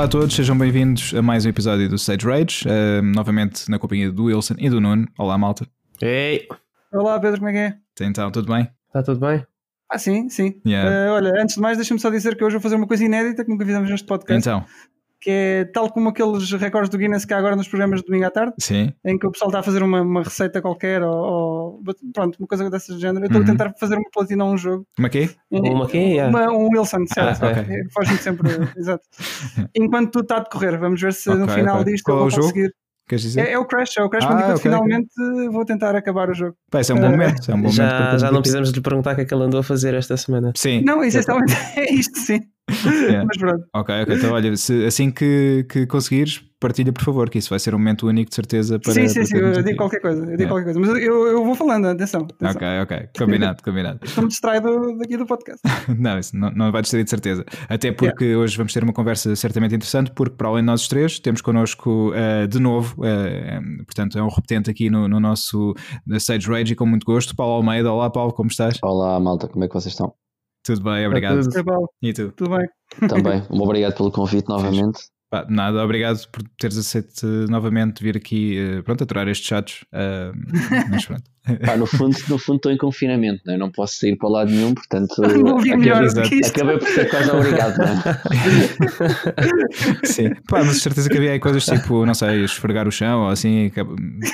Olá a todos, sejam bem-vindos a mais um episódio do Stage Rage, uh, novamente na companhia do Wilson e do Nuno. Olá, malta. Ei! Olá, Pedro, como é que é? Então, tudo bem? Está tudo bem? Ah, sim, sim. Yeah. Uh, olha, antes de mais, deixa-me só dizer que hoje vou fazer uma coisa inédita que nunca fizemos neste podcast. Então, Que é tal como aqueles recordes do Guinness que há agora nos programas de domingo à tarde, sim. em que o pessoal está a fazer uma, uma receita qualquer ou, ou- pronto, uma coisa desse género. Eu estou Uhum. a tentar fazer uma platina a um jogo. É que é? Uma quê? Yeah. Uma- um Wilson, certo? Ah, ok. É, Foge-me sempre. exato. Enquanto tudo está a decorrer, vamos ver se no Ok, final ok. disto Qual eu é o vou conseguir. É, é o Crash, é o Crash Ah, Bandicoot. ok, ok. Finalmente vou tentar acabar o jogo. Pá, esse é um bom Eh, momento. É um bom momento Já, para já não precisamos de lhe perguntar o que é que ele andou a fazer esta semana. Sim. Não, essencialmente é isto, sim. Yeah. Mas pronto. Ok, ok. Então, olha, se- assim que, que conseguires, partilha, por favor, que isso vai ser um momento único, de certeza. Para, sim, sim, para sim, eu aqui. digo qualquer coisa, eu digo Yeah. qualquer coisa, mas eu, eu vou falando, atenção, atenção. Ok, ok. Combinado, combinado. Não me distrai do, daqui do podcast. Não, isso não, não vai distrair de certeza. Até porque hoje vamos ter uma conversa certamente interessante, porque para além de nós os três, temos connosco eh, de novo, eh, portanto, é um repetente aqui no, no nosso Stage Rage e com muito gosto, Paulo Almeida. Olá, Paulo, como estás? Olá, malta, como é que vocês estão? Tudo bem, obrigado. tudo. É E tu? tudo bem. Também, obrigado pelo convite novamente. Pá, nada, obrigado por teres aceito novamente vir aqui, eh, pronto, aturar estes chatos. eh, mas pronto. Pá, no fundo, no fundo estou em confinamento, não é? não posso sair para lado nenhum, portanto Não ouvi melhor exato. do que isto. acabei por ser quase obrigado. Não é? Sim, pá, mas de certeza que havia aí coisas tipo, não sei, esfregar o chão ou assim, que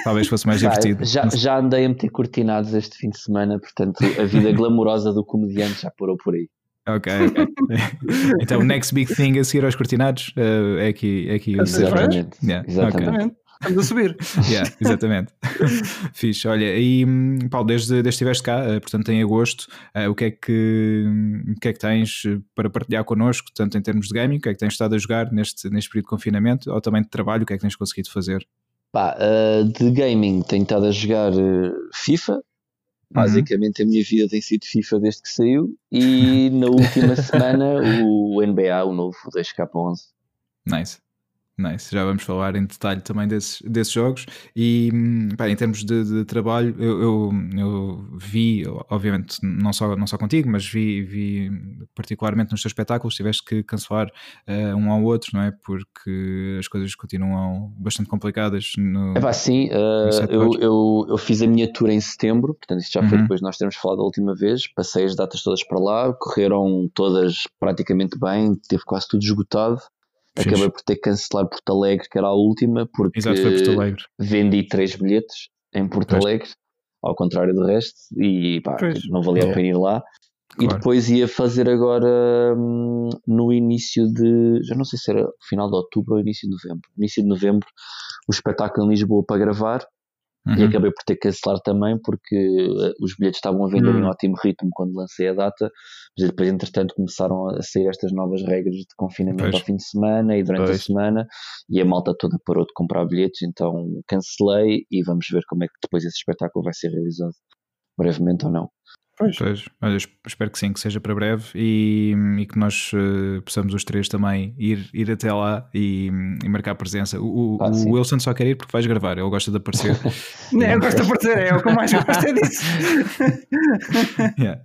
talvez fosse mais Pá, divertido. já, já andei a meter cortinados este fim de semana, portanto a vida glamourosa do comediante já parou por aí. Ok, então, o next big thing a seguir aos cortinados eh, é aqui, é aqui o Exatamente. Yeah, Exatamente. Exatamente. Estamos a subir. Yeah, exatamente. Fixe. Olha, e hum, Paulo, desde, desde que estiveste cá, eh, portanto em agosto, eh, o, que é que, o que é que tens para partilhar connosco, tanto em termos de gaming, o que é que tens estado a jogar neste, neste período de confinamento, ou também de trabalho, o que é que tens conseguido fazer? Pá, uh, de gaming tenho estado a jogar uh, FIFA. Basicamente a minha vida tem sido FIFA desde que saiu e na última semana o NBA, o novo 2K11. Nice. Nice, já vamos falar em detalhe também desses, desses jogos e hum, pá, em termos de, de trabalho eu, eu, eu vi, obviamente não só, não só contigo, mas vi, vi particularmente nos teus espetáculos, tiveste que cancelar eh, um ao outro, não é? Porque as coisas continuam bastante complicadas no... É pá, sim, uh, eu, depois. eu, eu fiz a minha tour em setembro, portanto isto já foi Uhum. depois de nós termos falado a última vez, passei as datas todas para lá, correram todas praticamente bem, teve quase tudo esgotado. Acabei por ter que cancelar Porto Alegre, que era a última, porque Exato, vendi três bilhetes em Porto Pois. Alegre, ao contrário do resto, e pá, Pois. não valia a É. pena ir lá. E Claro. depois ia fazer agora hum, no início de. Já não sei se era final de outubro ou início de novembro. Início de novembro, o espetáculo em Lisboa para gravar e Uhum. acabei por ter que cancelar também porque eh, os bilhetes estavam a vender em Hum. ótimo ritmo quando lancei a data, mas depois, entretanto, começaram a sair estas novas regras de confinamento Pois. ao fim de semana e durante a Pois. semana e a malta toda parou de comprar bilhetes, então cancelei e vamos ver como é que depois esse espetáculo vai ser realizado. Brevemente ou não. Pois. Pois, olha, es- espero que sim, que seja para breve e, e que nós eh, possamos os três também ir, ir até lá e, e marcar presença. O, o- Ah, o. Wilson só quer ir porque vais gravar, ele gosta de aparecer. Não, eu gosto de aparecer, é o que eu mais gosto é disso. Yeah.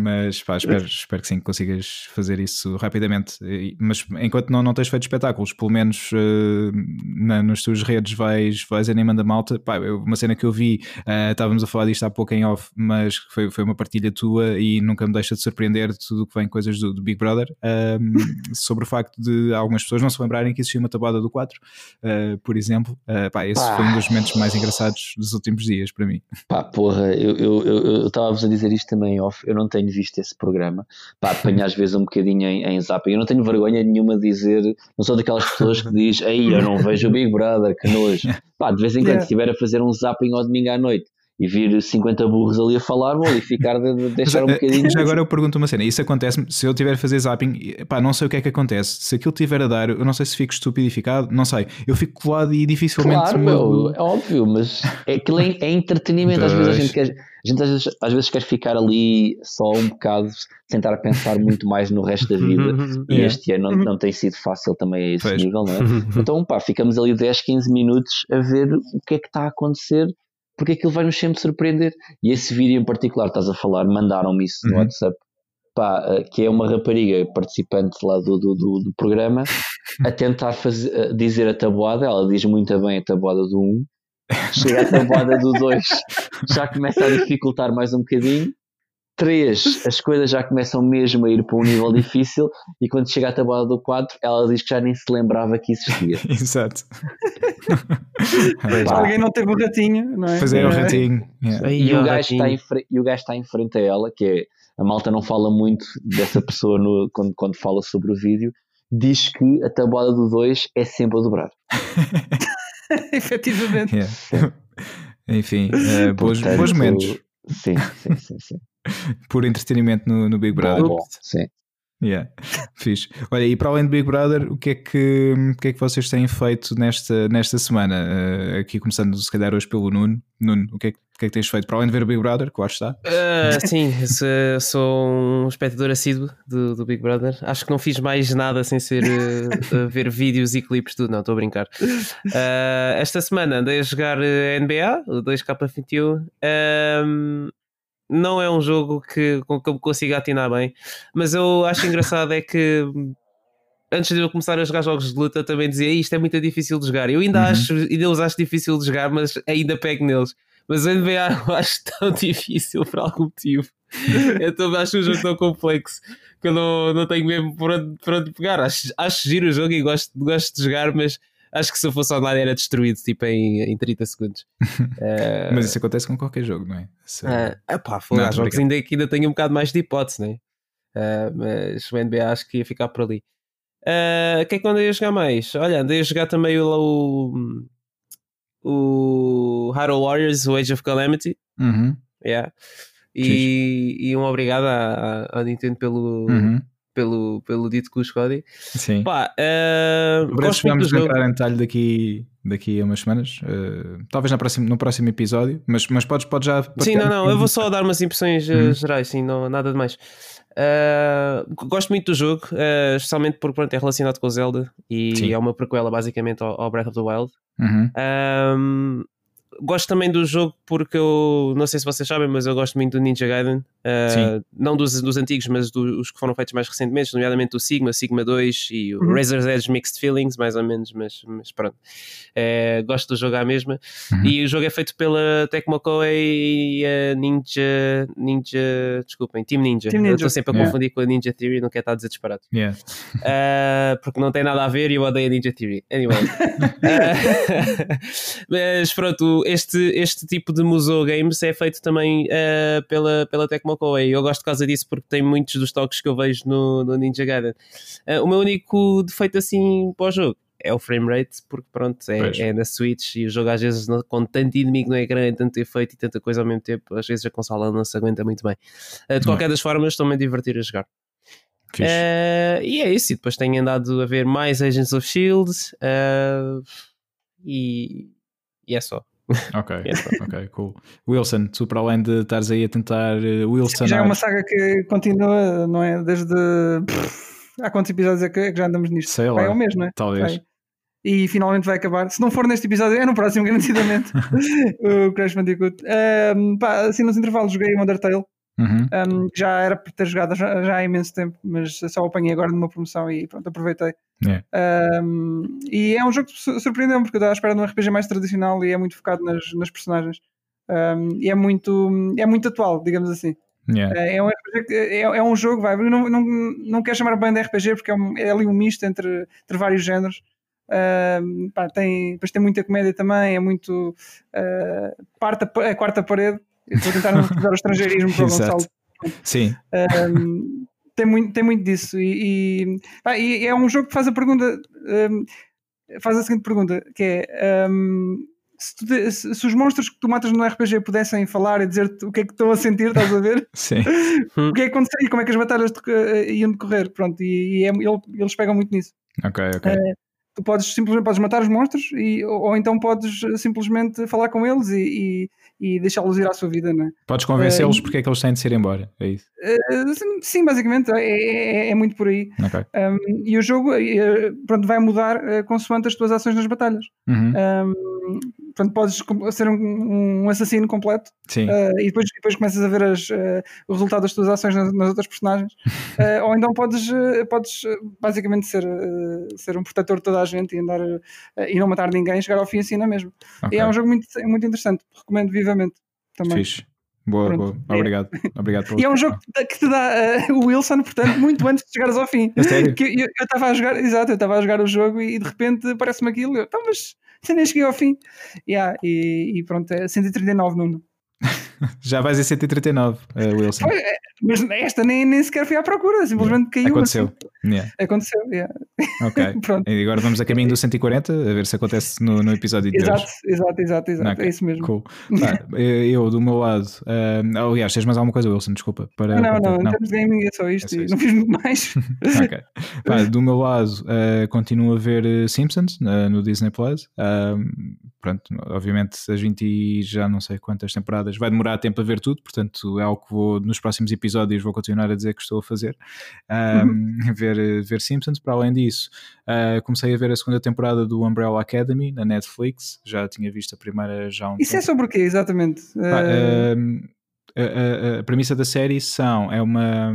Mas pá, espero, espero que sim, que consigas fazer isso rapidamente. E- Mas enquanto não, não tens feito espetáculos, pelo menos eh, na, nas tuas redes vais, vais animando a malta. Pá, eu- uma cena que eu vi, eh, estávamos a falar disto há pouco em off, mas foi, foi uma partilha tua e nunca me deixa de surpreender de tudo o que vem coisas do, do Big Brother. ahm, sobre o facto de algumas pessoas não se lembrarem que existia uma tabuada do 4, eh, por exemplo. Eh, pá, esse Pá. foi um dos momentos mais engraçados dos últimos dias para mim. Pá, porra, eu eu- eu- eu estava-vos a dizer isto também off, eu não tenho visto esse programa, pá, apanho às vezes um bocadinho em, em zap, eu não tenho vergonha nenhuma de dizer, não sou daquelas pessoas que diz, ei, eu não vejo o Big Brother, que nojo. Pá, de vez em quando, Yeah. se estiver a fazer um zapping ao domingo à noite e vir 50 burros ali a falar, vou ali ficar de, de deixar um eh, bocadinho. Já agora eu pergunto uma cena: isso acontece se eu tiver a fazer zapping? Pá, não sei o que é que acontece. Se aquilo tiver a dar, eu não sei se fico estupidificado, não sei. Eu fico colado e dificilmente. Claro, me- meu, é óbvio, mas é aquilo é, é entretenimento. Às vezes a gente quer, a gente às vezes, às vezes quer ficar ali só um bocado, sem estar a pensar muito mais no resto da vida. E este ano não, não tem sido fácil também a esse Pois. nível, não é? Então, pá, ficamos ali 10, 15 minutos a ver o que é que está a acontecer, porque aquilo vai nos sempre surpreender. E esse vídeo em particular, estás a falar, mandaram-me isso no Uhum. WhatsApp. pá, eh, que é uma rapariga participante lá do, do, do, do programa, a tentar fazer, a dizer a tabuada, ela diz muito bem a tabuada do 1, chega à tabuada do 2, já começa a dificultar mais um bocadinho. 3, as coisas já começam mesmo a ir para um nível difícil, e quando chega à tabuada do 4, ela diz que já nem se lembrava que existia. Exato. Alguém não teve o ratinho, não é? Pois é, o ratinho. Yeah. Aí, E o, gajo ratinho. está em e o gajo está em frente a ela, que é a malta não fala muito dessa pessoa no- quando, quando fala sobre o vídeo, diz que a tabuada do 2 é sempre a dobrar. Efetivamente. Yeah. Enfim, eh, bons, Portanto, bons momentos Sim, sim, sim, sim. por entretenimento no, no Big Brother. Bom, bom, sim. Yeah. Fixe. Olha, e para além do Big Brother, o que é que, o que, é que vocês têm feito nesta, nesta semana? Eh, aqui começando, se calhar, hoje pelo Nuno. Nuno, o que, é, que- o que é que tens feito? Para além de ver o Big Brother, claro está. Ah, sim, eu sou, sou um espectador assíduo do, do Big Brother. Acho que não fiz mais nada sem ser eh, a ver vídeos e clipes, tudo. Não, estou a brincar. Esta semana andei a jogar eh, NBA, o 2K21. Ahm, não é um jogo que, com que eu me consiga atinar bem, mas eu acho engraçado é que antes de eu começar a jogar jogos de luta também dizia isto é muito difícil de jogar. Eu ainda Uhum. acho, ainda os acho difícil de jogar, mas ainda pego neles. Mas o NBA eu acho tão difícil por algum motivo. Eu também acho um jogo tão complexo que eu não, não tenho mesmo por onde, por onde pegar. Acho, acho giro o jogo e gosto, gosto de jogar, mas acho que se eu fosse online era destruído tipo em, em 30 segundos. Eh, Mas isso acontece com qualquer jogo, não é? Se- ah, epá, Não, há tô jogos brincando. ainda que ainda tenho um bocado mais de hipótese, né? Ah, mas o NBA acho que ia ficar por ali. Ah, O que é que andei a jogar mais? Olha, andei a jogar também o, o, o Hyrule Warriors, o Age of Calamity. Uhum, Yeah. E, e um obrigado à, à- à Nintendo pelo, uhum. Pelo, pelo dito custo código. Sim. Pá, muito vamos jogo. entrar em detalhe daqui, daqui a umas semanas. eh, talvez na próxima, no próximo episódio, mas, mas podes, podes já. Sim, não, não, eu vou só dar umas impressões uh, Uhum. gerais, sim, não, nada de mais. Uh, gosto muito do jogo, uh, especialmente porque pronto, é relacionado com o Zelda e Sim. é uma prequela basicamente ao, ao Breath of the Wild. Uhum. Um, gosto também do jogo porque eu não sei se vocês sabem, mas eu gosto muito do Ninja Gaiden. Uh, não dos, dos antigos, mas dos que foram feitos mais recentemente, nomeadamente o Sigma, Sigma 2 e o Uhum. Razor's Edge Mixed Feelings, mais ou menos, mas, mas pronto. Uh, gosto do jogo à mesma. Uhum. E o jogo é feito pela Tecmo Koei e a Ninja. Ninja. Desculpem, Team Ninja. Team Eu Ninja. estou sempre a Yeah. confundir com a Ninja Theory, não quero estar a dizer disparado. Yeah. Uh, porque não tem nada a ver e eu odeio a Ninja Theory. Anyway. Uh, mas pronto, este, este tipo de Musou Games é feito também uh, pela, pela Tecmo Koei. Eu gosto por causa disso porque tem muitos dos toques que eu vejo no, no Ninja Gaiden. Uh, o meu único defeito assim para o jogo é o frame rate, porque pronto, é, é na Switch e o jogo às vezes com tanto inimigo não é grande, tanto efeito e tanta coisa ao mesmo tempo, às vezes a consola não se aguenta muito bem. Uh, de qualquer das formas, estou-me a divertir a jogar. Eh, e é isso, e depois tenho andado a ver mais Agents of Shield eh, e, e é só. Ok, é ok, cool. Wilson, tu para além de estares aí a tentar eh, Wilson. Já é uma saga que continua, não é? Desde. há quantos episódios é que, é que já andamos nisto? Sei lá. É o mês, não é? Talvez. Vai. E finalmente vai acabar. Se não for neste episódio, é no próximo, garantidamente. o Crash Bandicoot. Ahm, pá, assim, nos intervalos joguei o Undertale. Uhum. Um, já era para ter jogado já, já há imenso tempo, mas só o apanhei agora numa promoção e pronto, aproveitei. Yeah. Um, e é um jogo que su- surpreendeu-me porque eu estava à espera de um RPG mais tradicional e é muito focado nas, nas personagens. Um, e é muito, é muito atual, digamos assim. Yeah. É, é um, RPG é, é um jogo, vai, não, não, não quero chamar bem de RPG porque é, um- é ali um misto entre, entre vários géneros. Um, pá, tem, depois tem muita comédia também, é muito uh, parte a, pa- a quarta parede. Eu Estou a tentar não utilizar o estrangeirismo para o. Gonçalo Sim, um, tem, muito, tem muito disso e, e, pá, e é um jogo que faz a pergunta um, faz a seguinte pergunta que é um, se, tu se- se os monstros que tu matas no RPG pudessem falar e dizer-te o que é que estão a sentir, estás a ver? sim. o que é que aconteceria? Como é que as batalhas deco- eh, iam decorrer? Pronto, e, e é- ele- eles pegam muito nisso. Ok, ok. Tu podes simplesmente podes matar os monstros e, ou, ou então podes eh, simplesmente falar com eles e, e, e deixá-los ir à sua vida, não é? Podes convencê-los porque é que eles têm de ser embora. É isso. Eh, sim, basicamente é, é- é muito por aí. Ok. Um, e o jogo pronto, vai mudar eh, consoante as tuas ações nas batalhas. Uhum. Um, portanto podes ser um, um assassino completo uh, e depois, depois começas a ver as, uh, o resultado das tuas ações nas, nas outras personagens. Uh, ou então podes, podes basicamente ser, ser um protetor de toda a gente e andar e não matar ninguém, chegar ao fim assim na mesmo. Okay. E é um jogo muito, muito interessante, recomendo vivamente também. Fixe. Boa, Pronto. boa. Obrigado. É. Obrigado e é um jogo que te dá uh, o Wilson, portanto, muito antes de chegares ao fim. É sério? Que eu estava a jogar, exato, eu estava a jogar o jogo e de repente parece-me aquilo. Eu, então, mas nem cheguei ao fim. Yeah, e, e pronto, é 139, Nuno. Já vais a 139, uh, Wilson. Foi, é, mas esta nem, nem sequer fui à procura, simplesmente caiu. Aconteceu. Assim. Yeah. Aconteceu, yeah. Ok. E agora vamos a caminho do 140, a ver se acontece no, no episódio de exato, hoje. Exato, exato, exato. Okay. É isso mesmo. Cool. eu, do meu lado, uh, aliás, tens mais alguma coisa, Wilson? Desculpa. Para, não, não, não, em termos de gaming é só isto, é só não fiz muito mais. ok. Pá, do meu lado, uh, continuo a ver eh, Simpsons uh, no Disney Plus. Pronto, obviamente, as 20 e já não sei quantas temporadas vai demorar tempo a ver tudo, portanto, é algo que vou nos próximos episódios vou continuar a dizer que estou a fazer. Um, uhum. ver, ver Simpsons. Para além disso, uh, comecei a ver a segunda temporada do Umbrella Academy na Netflix. Já tinha visto a primeira já um Isso é tempo. é sobre o quê, exatamente? uh... a, a, a, premissa da série são, é uma,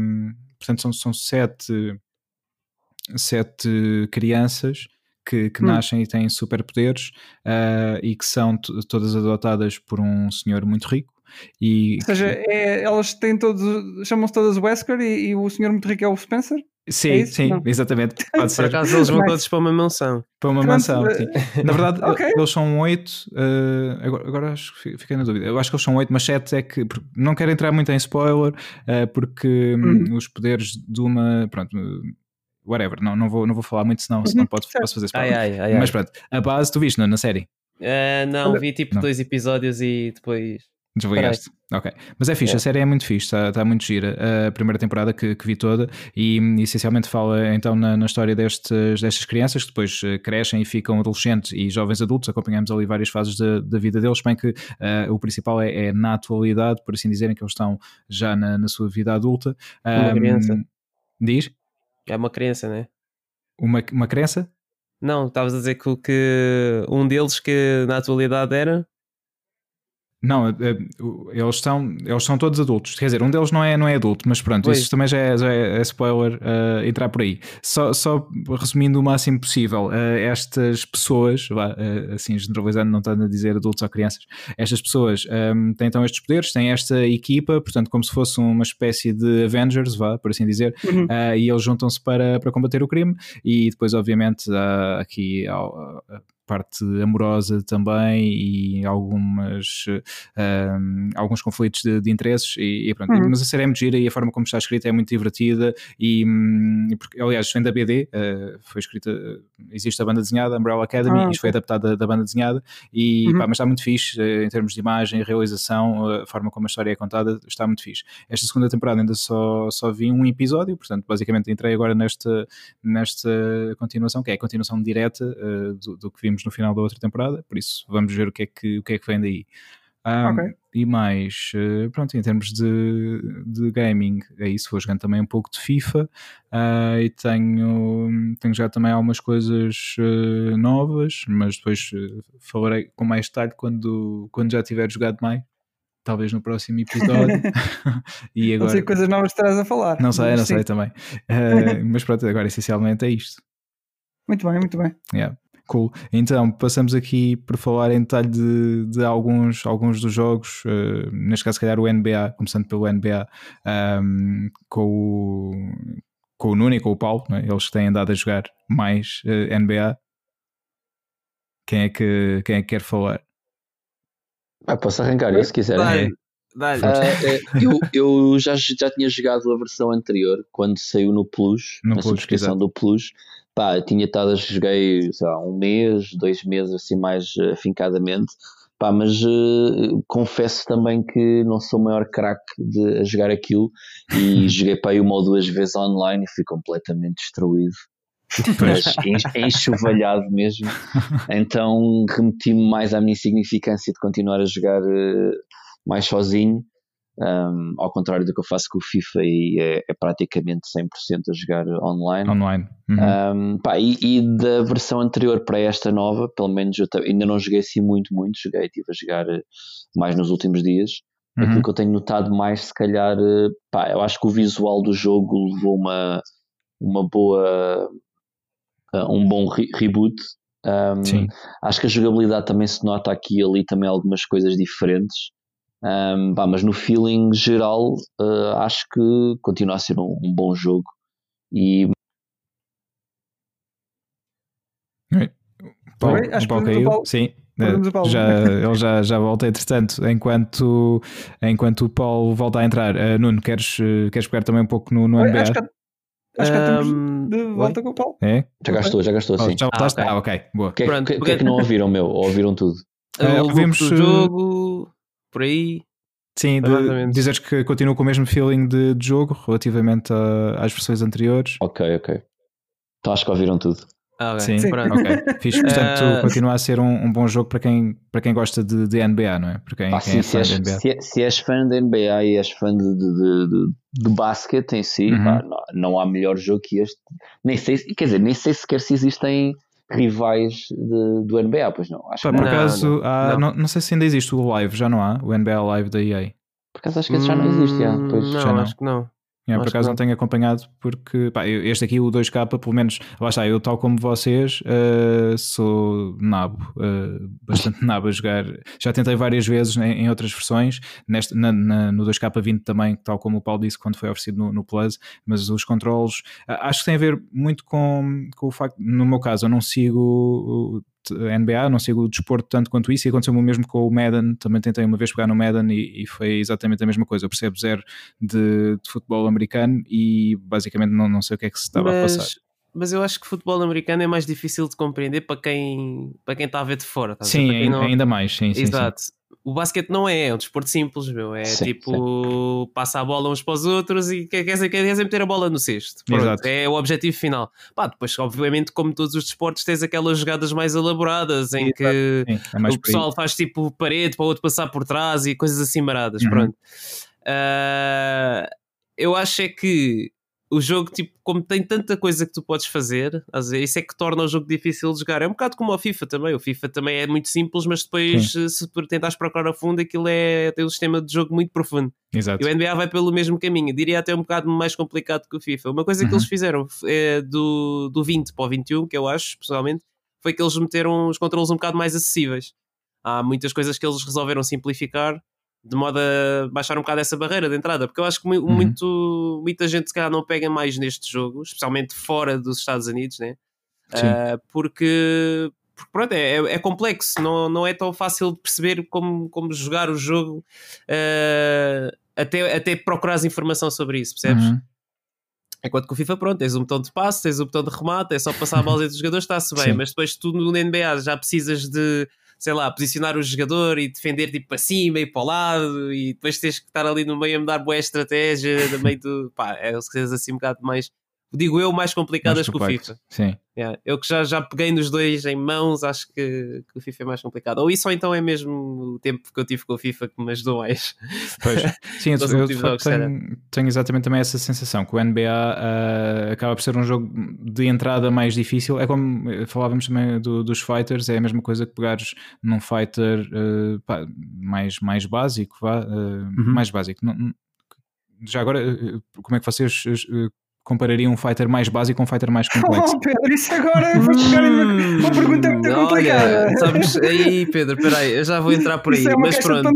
portanto são, são sete, sete crianças que, que hum. nascem e têm superpoderes uh, e que são todas adotadas por um senhor muito rico e Ou seja, é, elas têm todos, chamam-se todas Wesker e, e, o senhor muito rico é o Spencer? Sim, é sim, não. exatamente. Pode ser. Por acaso eles vão todos para uma mansão. Para uma Pronto, mansão, sim. Na verdade, okay. eles são oito. Uh, agora, agora acho que fiquei na dúvida. Eu acho que eles são oito, mas sete é que. Não quero entrar muito em spoiler, uh, porque hum. os poderes de uma. Pronto, whatever, não, não, vou, não vou falar muito, senão, senão uhum. pode, posso fazer spoiler. Ai, ai, ai, mas pronto, a base tu viste na, na série? Uh, não, vi tipo não. dois episódios e depois. Desligaste. Ok. Mas é fixe, é. a série é muito fixe, está, está muito gira. A primeira temporada que, que vi toda e essencialmente fala então na, na, história destes, destas crianças que depois eh, crescem e ficam adolescentes e jovens adultos. Acompanhamos ali várias fases da, da vida deles, bem que uh, o principal é, é, na atualidade, por assim dizerem, que eles estão já na, na sua vida adulta. Uma um, criança. Diz? É uma criança, né? Uma, uma criança? Não, estavas a dizer que, que um deles que na atualidade era não, é, é, eles são, eles são todos adultos. Quer dizer, um deles não é, não é adulto, mas pronto, pois. isso também já é, já é, é spoiler uh, entrar por aí. Só, só resumindo o máximo possível, uh, estas pessoas, vá, uh, assim generalizando, não estando a dizer adultos ou crianças, estas pessoas um, têm então estes poderes, têm esta equipa, portanto, como se fosse uma espécie de Avengers, vá, por assim dizer, uhum. e eles juntam-se para, para combater o crime. E depois, obviamente, há aqui parte amorosa também e algumas, um, alguns conflitos de, de interesses e, e pronto. Uhum. Mas a série é muito gira e a forma como está escrita é muito divertida e, hum, porque, aliás, vem da BD, uh, foi escrita, existe a banda desenhada, Umbrella Academy, ah, isto foi adaptado da, da, banda desenhada e uhum. pá, mas está muito fixe uh, em termos de imagem, realização, a forma como a história é contada está muito fixe. Esta segunda temporada ainda só, só vi um episódio, portanto, basicamente entrei agora nesta, nesta continuação, que é a continuação direta uh, do, do que vimos no final da outra temporada, por isso vamos ver o que é que, o que, é que vem daí. Um, okay. E mais, eh, pronto, em termos de, de gaming, é isso. Vou jogando também um pouco de FIFA uh, e tenho, tenho já também algumas coisas uh, novas, mas depois uh, falarei com mais detalhe quando, quando já tiver jogado mais. Talvez no próximo episódio. e agora... Não sei coisas novas terás a falar. Não sei, não sim. sei também. mas pronto, agora essencialmente é isto. Muito bem, muito bem. Yeah. Cool. Então, passamos aqui por falar em detalhe de, de alguns, alguns dos jogos, uh, neste caso, se calhar o NBA, começando pelo NBA, um, ehm, com, o, com o Nuno e com o Paulo, é? eles têm andado a jogar mais uh, eh, NBA. Quem é, que, quem é que quer falar? Ah, posso arrancar eu se quiser. Dá-lhe. Uh, eu, eu já, já tinha jogado a versão anterior quando saiu no Plus, no na Plus, subscrição exato. do Plus, Pá, tinha estado, joguei sei lá, um mês, dois meses assim mais eh, afincadamente. Pá, mas uh, confesso também que não sou o maior craque de a jogar aquilo e joguei para aí uma ou duas vezes online e fui completamente destruído. Mas enxovalhado mesmo. Então remeti-me mais à minha insignificância de continuar a jogar uh, mais sozinho Um, ao contrário do que eu faço com o FIFA e é, é praticamente 100% a jogar online. Online. Uhum. Um, pá, e, e, da versão anterior para esta nova, pelo menos eu ainda não joguei assim muito, muito. Joguei, estive a jogar eh, mais nos últimos dias. Uhum. Aquilo que eu tenho notado mais, se calhar, eh, pá, eu acho que o visual do jogo levou uma, uma boa. Um bom re reboot. Um, Sim. Acho que a jogabilidade também se nota aqui e ali também algumas coisas diferentes. Um, pá, mas no feeling geral, uh, acho que continua a ser um, um bom jogo. E. Paulo, Oi, Paulo caiu. Paulo. Sim. Já, ele já, já volta, entretanto, enquanto, enquanto o Paulo volta a entrar. Uh, Nuno, queres, queres pegar também um pouco no, no Oi, NBA? Acho que, acho que um, de volta Oi? com o Paulo. É? Já gastou, já gastou, sim. já voltaste? Ah, ok. Ah, okay. Boa. O que, que, que, é que não ouviram, meu? Ou ouviram tudo? Uh, ouvimos o jogo por aí. Sim, de, dizeres que continua com o mesmo feeling de, de jogo relativamente a, às versões anteriores. Ok, ok. Então acho que ouviram tudo. Ah, okay. Sim, Sim. Pronto. ok. Fiz, portanto, uh... continua a ser um, um, bom jogo para quem, para quem gosta de, de NBA, não é? Para quem, ah, quem sim, é fã de NBA. Se, é, se és fã da NBA e és fã de, de, de, de basquete em si, uhum. pá, não, não, há melhor jogo que este. Nem sei, quer dizer, nem sei sequer se existem rivais de, do NBA, pois não. Acho Pá, por acaso, não, há, não. não, sei se ainda existe o Live, já não há? O NBA Live da EA. Por acaso acho que esse já não existe, já. Pois, não, já não. acho que não. É, por acaso não. não tenho acompanhado porque pá, este aqui, o 2K, pelo menos, lá está, eu tal como vocês, uh, sou nabo, uh, bastante nabo a jogar. Já tentei várias vezes em, em outras versões, neste, na, na, no 2K20 também, tal como o Paulo disse quando foi oferecido no, no Plus, mas os controles uh, acho que tem a ver muito com, com o facto, no meu caso, eu não sigo NBA, não sigo o desporto tanto quanto isso, e aconteceu o mesmo com o Madden, também tentei uma vez pegar no Madden e, e foi exatamente a mesma coisa, eu percebo zero de, de, futebol americano e basicamente não, não sei o que é que se estava mas, a passar. Mas eu acho que futebol americano é mais difícil de compreender para quem, para quem está a ver de fora. Sim, ainda, não... ainda mais, sim, sim Exato. Sim o basquete não é, é um desporto simples, meu. É sim, tipo, sim. passa a bola uns para os outros e quer, quer, quer meter a bola no cesto. Pronto, é o objetivo final. Pá, depois, obviamente, como todos os desportos, tens aquelas jogadas mais elaboradas em que é o pessoal faz tipo parede para o outro passar por trás e coisas assim maradas. Uhum. Pronto. Uh, eu acho é que o jogo, tipo, como tem tanta coisa que tu podes fazer, isso é que torna o jogo difícil de jogar. É um bocado como o FIFA também. O FIFA também é muito simples, mas depois, Sim. se tentares procurar a fundo, aquilo é tem um sistema de jogo muito profundo. Exato. E o NBA vai pelo mesmo caminho. Diria até um bocado mais complicado que o FIFA. Uma coisa uhum. que eles fizeram é do, do 20 para o 21, que eu acho, pessoalmente, foi que eles meteram os controles um bocado mais acessíveis. Há muitas coisas que eles resolveram simplificar de modo a baixar um bocado essa barreira de entrada, porque eu acho que uhum. muito, uhum. muita gente se calhar não pega mais neste jogo, especialmente fora dos Estados Unidos, né? Uh, porque, porque pronto, é, é, complexo, não, não é tão fácil de perceber como, como jogar o jogo uh, até, até procurar informação sobre isso, percebes? Uhum. Enquanto que o FIFA, pronto, tens um botão de passe, tens um botão de remate, é só passar a bola entre os jogadores, está-se bem, Sim. mas depois tu no NBA já precisas de sei lá, posicionar o jogador e defender tipo para cima e para o lado e depois tens que estar ali no meio a mudar boa estratégia no meio do. pá, é coisas assim um bocado mais digo eu, mais complicadas mais que o FIFA. Sim. Yeah. Eu que já, já peguei nos dois em mãos, acho que, que, o FIFA é mais complicado. Ou isso, ou então é mesmo o tempo que eu tive com o FIFA que me ajudou mais. Pois, sim, eu, eu tenho, tenho, exatamente também essa sensação que o NBA uh, ah, acaba por ser um jogo de entrada mais difícil. É como falávamos também do, dos fighters, é a mesma coisa que pegares num fighter uh, pá, mais, mais básico, vá, uh, uhum. mais básico. Não, já agora, como é que vocês compararia um fighter mais básico com um fighter mais complexo? Oh, Pedro, isso agora vou chegar em uma pergunta muito olha, complicada. Sabes, aí, Pedro, peraí, eu já vou entrar por aí. É mas pronto,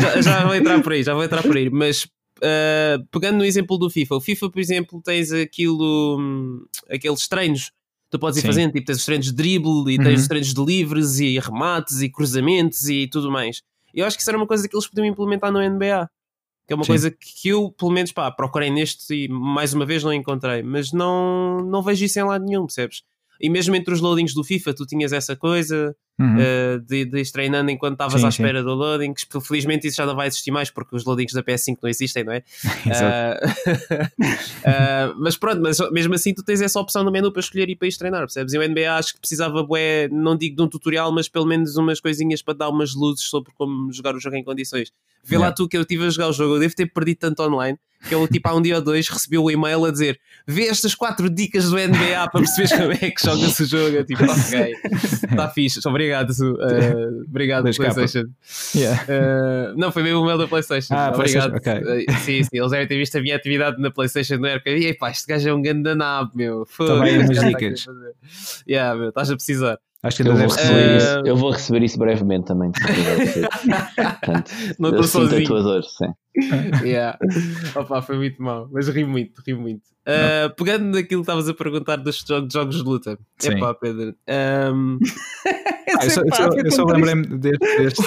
já, já, vou entrar por aí, já vou entrar por aí. Mas uh, pegando no exemplo do FIFA, o FIFA, por exemplo, tens aquilo, hum, aqueles treinos. Tu podes ir Sim. fazendo, tipo, tens os treinos de dribble e tens uhum. os treinos de livres e remates e cruzamentos e tudo mais. Eu acho que isso era uma coisa que eles podiam implementar no NBA que é uma Sim. coisa que eu, pelo menos, pá, procurei neste e mais uma vez não encontrei, mas não, não vejo isso em lado nenhum, percebes? E mesmo entre os loadings do FIFA, tu tinhas essa coisa Uhum. uh, de, de ir treinando enquanto estavas Sim, à sim. espera do loading. Felizmente isso já não vai existir mais porque os loadings da PS5 não existem, não é? Uh, uh, mas pronto, mas mesmo assim tu tens essa opção no menu para escolher e para ir treinar, percebes? E o NBA acho que precisava, bué, não digo de um tutorial, mas pelo menos umas coisinhas para dar umas luzes sobre como jogar o jogo em condições. Vê lá Yeah. tu que eu estive a jogar o jogo, eu devo ter perdido tanto online que eu, tipo, há um dia ou dois recebi o e-mail a dizer vê estas quatro dicas do NBA para perceberes como é que joga-se o jogo. Eu, tipo, ok, está fixe, obrigado, uh, obrigado, Dois. PlayStation. Yeah. Uh, não, foi mesmo o mail da PlayStation. Ah, Obrigado. PlayStation, ok. Uh, sim, sim, eles devem ter visto a minha atividade na PlayStation no época. E pá, este gajo é um grande danado, meu. Foda-se, umas dicas. Yeah, meu, estás a precisar. Acho que Eu ainda vou, receber. Eh, isso, eu vou receber isso brevemente também. Portanto, Não eu estou sinto a tua sozinho. dor, sim. Yeah. Opa, foi muito mal, mas ri muito, ri muito. Uh, pegando naquilo que estavas a perguntar dos jogos, jogos de luta, Sim. epá, Pedro. um, Ah, eu só, eu só- lembrei-me deste, deste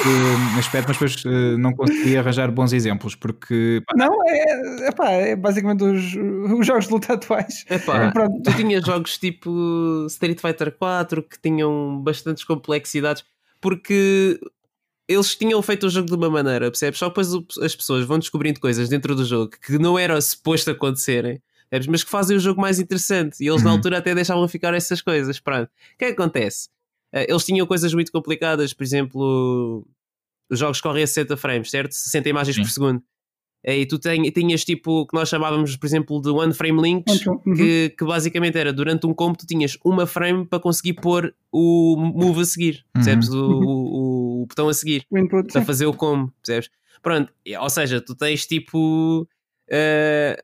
aspecto, mas depois eh, não consegui arranjar bons exemplos, porque pá, Não, é, epá, é basicamente os, os jogos de luta atuais. epá, Pronto. tu tinhas jogos tipo Street Fighter 4 que tinham bastantes complexidades porque eles tinham feito o jogo de uma maneira, percebes? Só depois as pessoas vão descobrindo coisas dentro do jogo que não era suposto acontecerem, percebes? mas que fazem o jogo mais interessante. E eles na Uhum. altura até deixavam ficar essas coisas. Pronto. O que é que acontece? Eh, Eles tinham coisas muito complicadas, por exemplo, os jogos correm a 60 frames, certo? 60 imagens Sim. por segundo. Eh, E tu tinhas tipo o que nós chamávamos, por exemplo, de one frame links, Uhum. que, que basicamente era durante um combo tu tinhas uma frame para conseguir pôr o move a seguir, percebes? O, o- o botão a seguir O input, para sim. fazer o combo, percebes? Pronto, ou seja, tu tens tipo eh,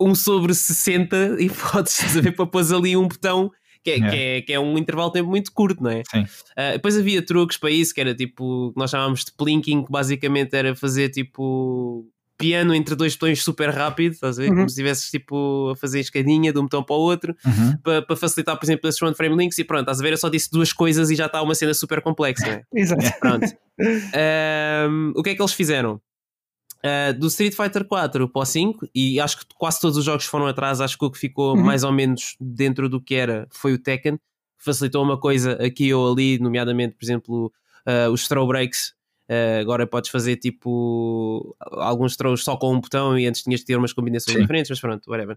um sobre 60 e podes saber para pôr ali um botão que é, Yeah. que, é, que é um intervalo de tempo muito curto, não é? Sim. Ah, depois havia truques para isso, que era tipo, nós chamávamos de plinking, que basicamente era fazer tipo piano entre dois botões super rápido, estás a ver? Uhum. Como se estivesses tipo a fazer escadinha de um botão para o outro, uhum. para, para facilitar, por exemplo, esses one frame links e pronto, estás a ver? Eu só disse duas coisas e já está uma cena super complexa, é? Exato. Pronto. Ahm, o que é que eles fizeram? Ah, do Street Fighter 4 para o 5, e acho que quase todos os jogos foram atrás, acho que o que ficou Uhum. mais ou menos dentro do que era foi o Tekken, que facilitou uma coisa aqui ou ali, nomeadamente, por exemplo, ah, os throw breaks. Ah, agora podes fazer tipo alguns throws só com um botão e antes tinhas de ter umas combinações Sim. diferentes, mas pronto, whatever.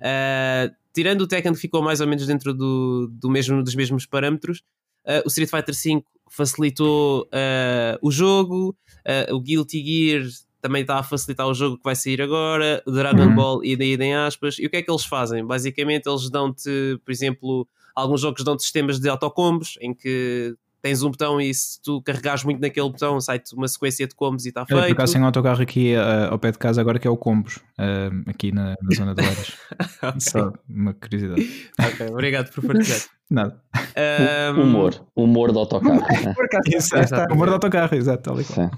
Ah, tirando o Tekken que ficou mais ou menos dentro do, do mesmo, dos mesmos parâmetros, ah, o Street Fighter V facilitou o jogo, o Guilty Gear também está a facilitar o jogo que vai sair agora, o Dragon Uhum. Ball e daí em aspas. E o que é que eles fazem? Basicamente, eles dão-te, por exemplo, alguns jogos dão-te sistemas de autocombos em que tens um botão e se tu carregares muito naquele botão sai-te uma sequência de combos e está Eu, por feito. acaso tenho um autocarro aqui ah, ao pé de casa agora que é o Combos, ah, aqui na, na zona de Leiras. Ok, Só uma curiosidade. ok, obrigado por partilhar. Nada. Ahm, Humor. Humor do autocarro. Por acaso, Exato. está. O humor do autocarro, exato, e. Sim.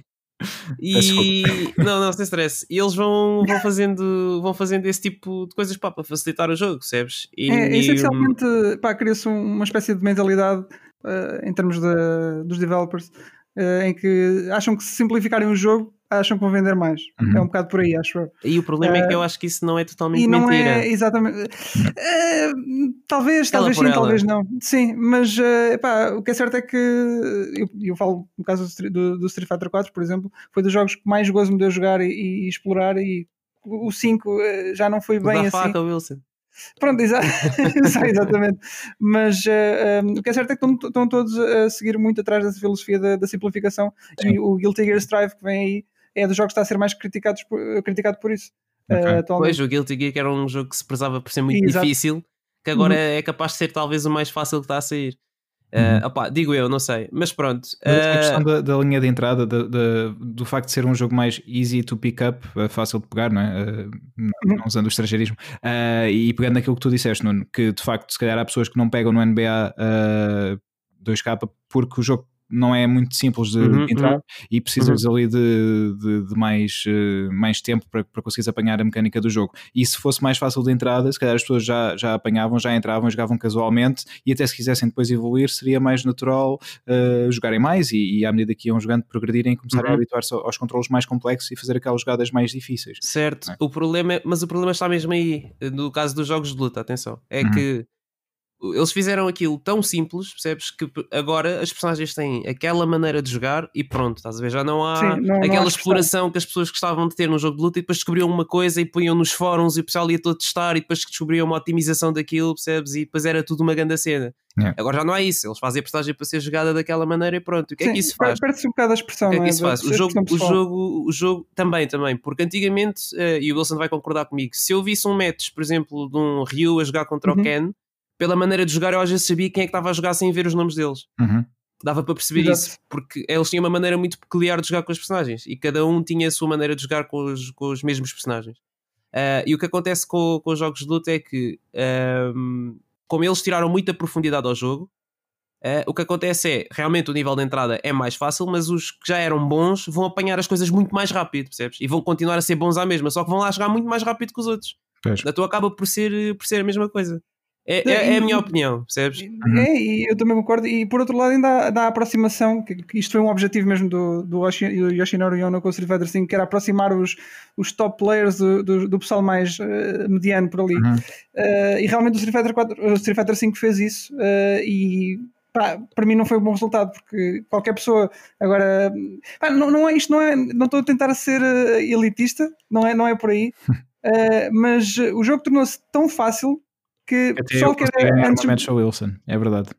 E não, não, sem stress. E eles vão, vão, fazendo, vão fazendo esse tipo de coisas pá, para facilitar o jogo, percebes? E, É, e- essencialmente, pá, cria-se um- uma espécie de mentalidade eh, em termos de- dos developers eh, em que acham que se simplificarem o jogo, acham que vão vender mais. Uhum. É um bocado por aí, acho eu. E o problema é que eu acho que isso não é totalmente E não mentira. é exatamente. Eh, talvez, Ela talvez sim, ela. talvez não. Sim, mas eh, epá, o que é certo é que eu, eu falo no caso do, Street- do, Street Fighter 4, por exemplo, foi dos jogos que mais gozo me deu jogar e, e explorar. E o 5 eh, já não foi bem a assim. faca, Wilson. Pronto, exa Exa- exatamente. Mas eh, um, o que é certo é que estão, estão todos a seguir muito atrás dessa filosofia da, da simplificação e o Guilty Gear Strive que vem aí é dos jogos que está a ser mais criticados por, criticado por isso. eh, Ok. atualmente. Pois, o Guilty Gear que era um jogo que se prezava por ser muito Exato. difícil, que agora Uhum. é capaz de ser talvez o mais fácil que está a sair. Eh, Uhum. opá, digo eu, não sei. Mas pronto. Essa eh, questão da, da linha de entrada, da- da- do facto de ser um jogo mais easy to pick up, eh, fácil de pegar, não é? Eh, não, usando o estrangeirismo, e pegando naquilo que tu disseste, Nuno, que de facto, se calhar há pessoas que não pegam no NBA eh, 2K porque o jogo não é muito simples de, Uhum, de entrar uhum. e precisas ali de, de- de mais, eh, mais tempo para, para conseguires apanhar a mecânica do jogo. E se fosse mais fácil de entrada, se calhar as pessoas já, já apanhavam, já entravam, jogavam casualmente e até se quisessem depois evoluir, seria mais natural eh, jogarem mais e, e à medida que iam jogando, progredirem, começarem a Uhum. habituar-se aos controles mais complexos e fazer aquelas jogadas mais difíceis. Certo, É. o problema é, mas o problema está mesmo aí, no caso dos jogos de luta, atenção, é Uhum. que eles fizeram aquilo tão simples, percebes? Que agora as personagens têm aquela maneira de jogar e pronto, estás a ver? Já não há Sim, não- não há aquela questão. exploração que as pessoas gostavam de ter num jogo de luta e depois descobriam uma coisa e punham nos fóruns e o pessoal ia todo testar e depois descobriam uma otimização daquilo, percebes? E depois era tudo uma grande cena. Yeah. Agora já não é isso, eles fazem a personagem para ser jogada daquela maneira e pronto. O que é Sim, que isso faz? Perde-se um bocado a expressão. O que é não que isso Da- faz? O jogo, o, jogo, o jogo também, também, porque antigamente, eh, e o Wilson vai concordar comigo, se eu visse um match, por exemplo, de um Ryu a jogar contra Uhum. o Ken, pela maneira de jogar, eu às vezes sabia quem é que estava a jogar sem ver os nomes deles. Uhum. Dava para perceber Exato. isso, porque eles tinham uma maneira muito peculiar de jogar com os personagens e cada um tinha a sua maneira de jogar com os, com os mesmos personagens. Ah, e o que acontece com, com os jogos de luta é que, ahm, como eles tiraram muita profundidade ao jogo, ah, o que acontece é realmente o nível de entrada é mais fácil, mas os que já eram bons vão apanhar as coisas muito mais rápido, percebes? E vão continuar a ser bons à mesma, só que vão lá jogar muito mais rápido que os outros. Pois. Então acaba por ser, por ser a mesma coisa. É, é- é a minha opinião, percebes? É, e eu também concordo. E por outro lado, ainda há, dá a aproximação, que, que isto foi um objetivo mesmo do, do Yoshi- do Yoshinori Ono com o Street Fighter 5, que era aproximar os, os top players do, do, do pessoal mais eh, mediano por ali. Uhum. Eh, e realmente o Street Fighter, 4, o Street Fighter 5 fez isso. eh, e pá, para mim não foi um bom resultado, porque qualquer pessoa agora. pá, não, não é isto, não é. Não estou a tentar ser elitista, não é, não é por aí. mas o jogo tornou-se tão fácil que o Até pessoal que consegui era antes ao Wilson, é verdade.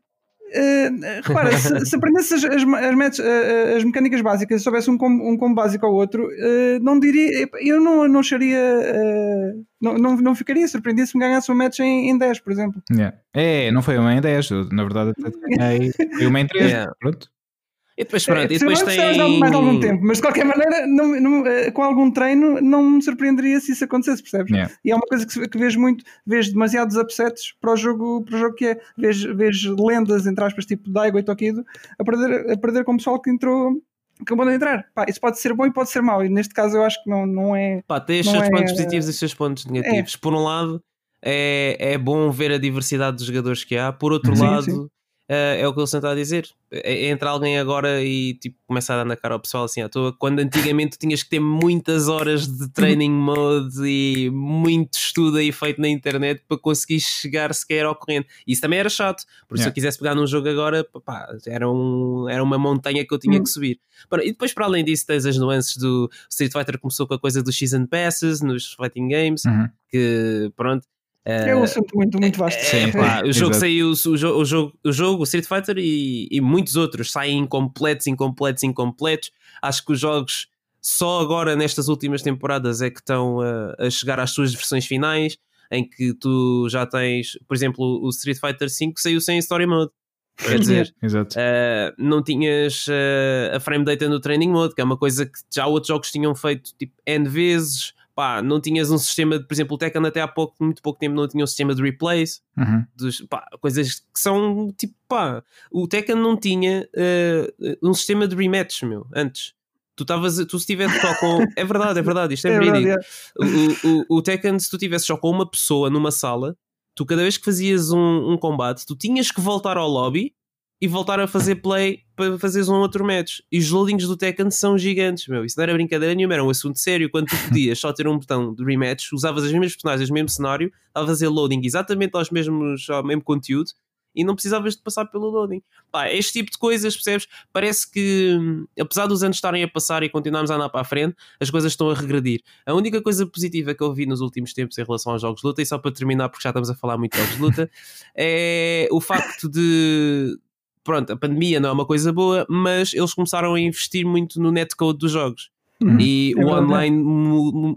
Uh, repara, se, se aprendesse as, as, as, match- uh, as mecânicas básicas, se soubesse um combo, um combo básico ao outro, uh, não diria, eu não, não acharia, uh, não, não, não ficaria surpreendido se me ganhasse um match em, em 10, por exemplo. Yeah. É, não foi uma em 10, eu, na verdade até ganhei, foi uma em 3, Yeah. pronto. E depois, pronto, e Se eu depois tem. mais algum tempo, mas de qualquer maneira, não- não, uh, com algum treino, não me surpreenderia se isso acontecesse, percebes? Yeah. E é uma coisa que, que vejo muito, vejo demasiados upsets para o jogo, para o jogo que é. Vejo, vejo lendas, entre aspas, tipo Daigo e Tokido, a perder, a perder com o pessoal que entrou, que acabou de entrar. Pá, isso pode ser bom e pode ser mau, e neste caso eu acho que não, não é. Pá, tem os seus é- pontos positivos e os seus pontos negativos. Por um lado, é, é bom ver a diversidade dos jogadores que há. Por outro Sim, lado, sim. Eh, é o que ele está a dizer. É- Entra alguém agora e tipo, começa a dar na cara ao pessoal assim à toa, quando antigamente tu tinhas que ter muitas horas de training mode e muito estudo aí feito na internet para conseguir chegar sequer ao corrente. Isso também era chato, porque se Yeah. eu quisesse pegar num jogo agora, pá, era, um, era uma montanha que eu tinha Hum. que subir. Bom, e depois, para além disso, tens as nuances do Street Fighter começou com a coisa dos Season Passes nos Fighting Games, Uhum. que pronto. É um assunto muito, muito vasto. É, Sim, pá, o jogo exato. saiu, o, jo- o jogo, o jogo, o Street Fighter e, e muitos outros saem incompletos, incompletos, incompletos. Acho que os jogos só agora nestas últimas temporadas é que estão a, a chegar às suas versões finais, em que tu já tens, por exemplo, o Street Fighter V saiu sem Story Mode. Quer dizer, Exato. Uh, não tinhas uh, a frame data no training mode, que é uma coisa que já outros jogos tinham feito tipo N vezes. Pá, não tinhas um sistema, de, por exemplo, o Tekken até há pouco, muito pouco tempo não tinha um sistema de replays, Uhum. dos, pá, coisas que são tipo, pá, o Tekken não tinha uh, um sistema de rematch, meu, antes. Tu estavas, tu se tivesse só com. É verdade, é verdade, isto é, É verídico. é. O, o, o Tekken, se tu tivesse só com uma pessoa numa sala, tu cada vez que fazias um, um combate, tu tinhas que voltar ao lobby e voltar a fazer play para fazeres um outro match. E os loadings do Tekken são gigantes, meu. Isso não era brincadeira nenhuma, era um assunto sério. Quando tu podias só ter um botão de rematch, usavas as mesmas personagens, o mesmo cenário, a fazer loading exatamente aos mesmos, ao mesmo conteúdo e não precisavas de passar pelo loading. Pá, este tipo de coisas, percebes? Parece que, hum, apesar dos anos estarem a passar e continuarmos a andar para a frente, as coisas estão a regredir. A única coisa positiva que eu vi nos últimos tempos em relação aos jogos de luta, e só para terminar, porque já estamos a falar muito de jogos de luta, é o facto de. Pronto, a pandemia não é uma coisa boa, mas eles começaram a investir muito no netcode dos jogos. Uhum. E É o verdade. online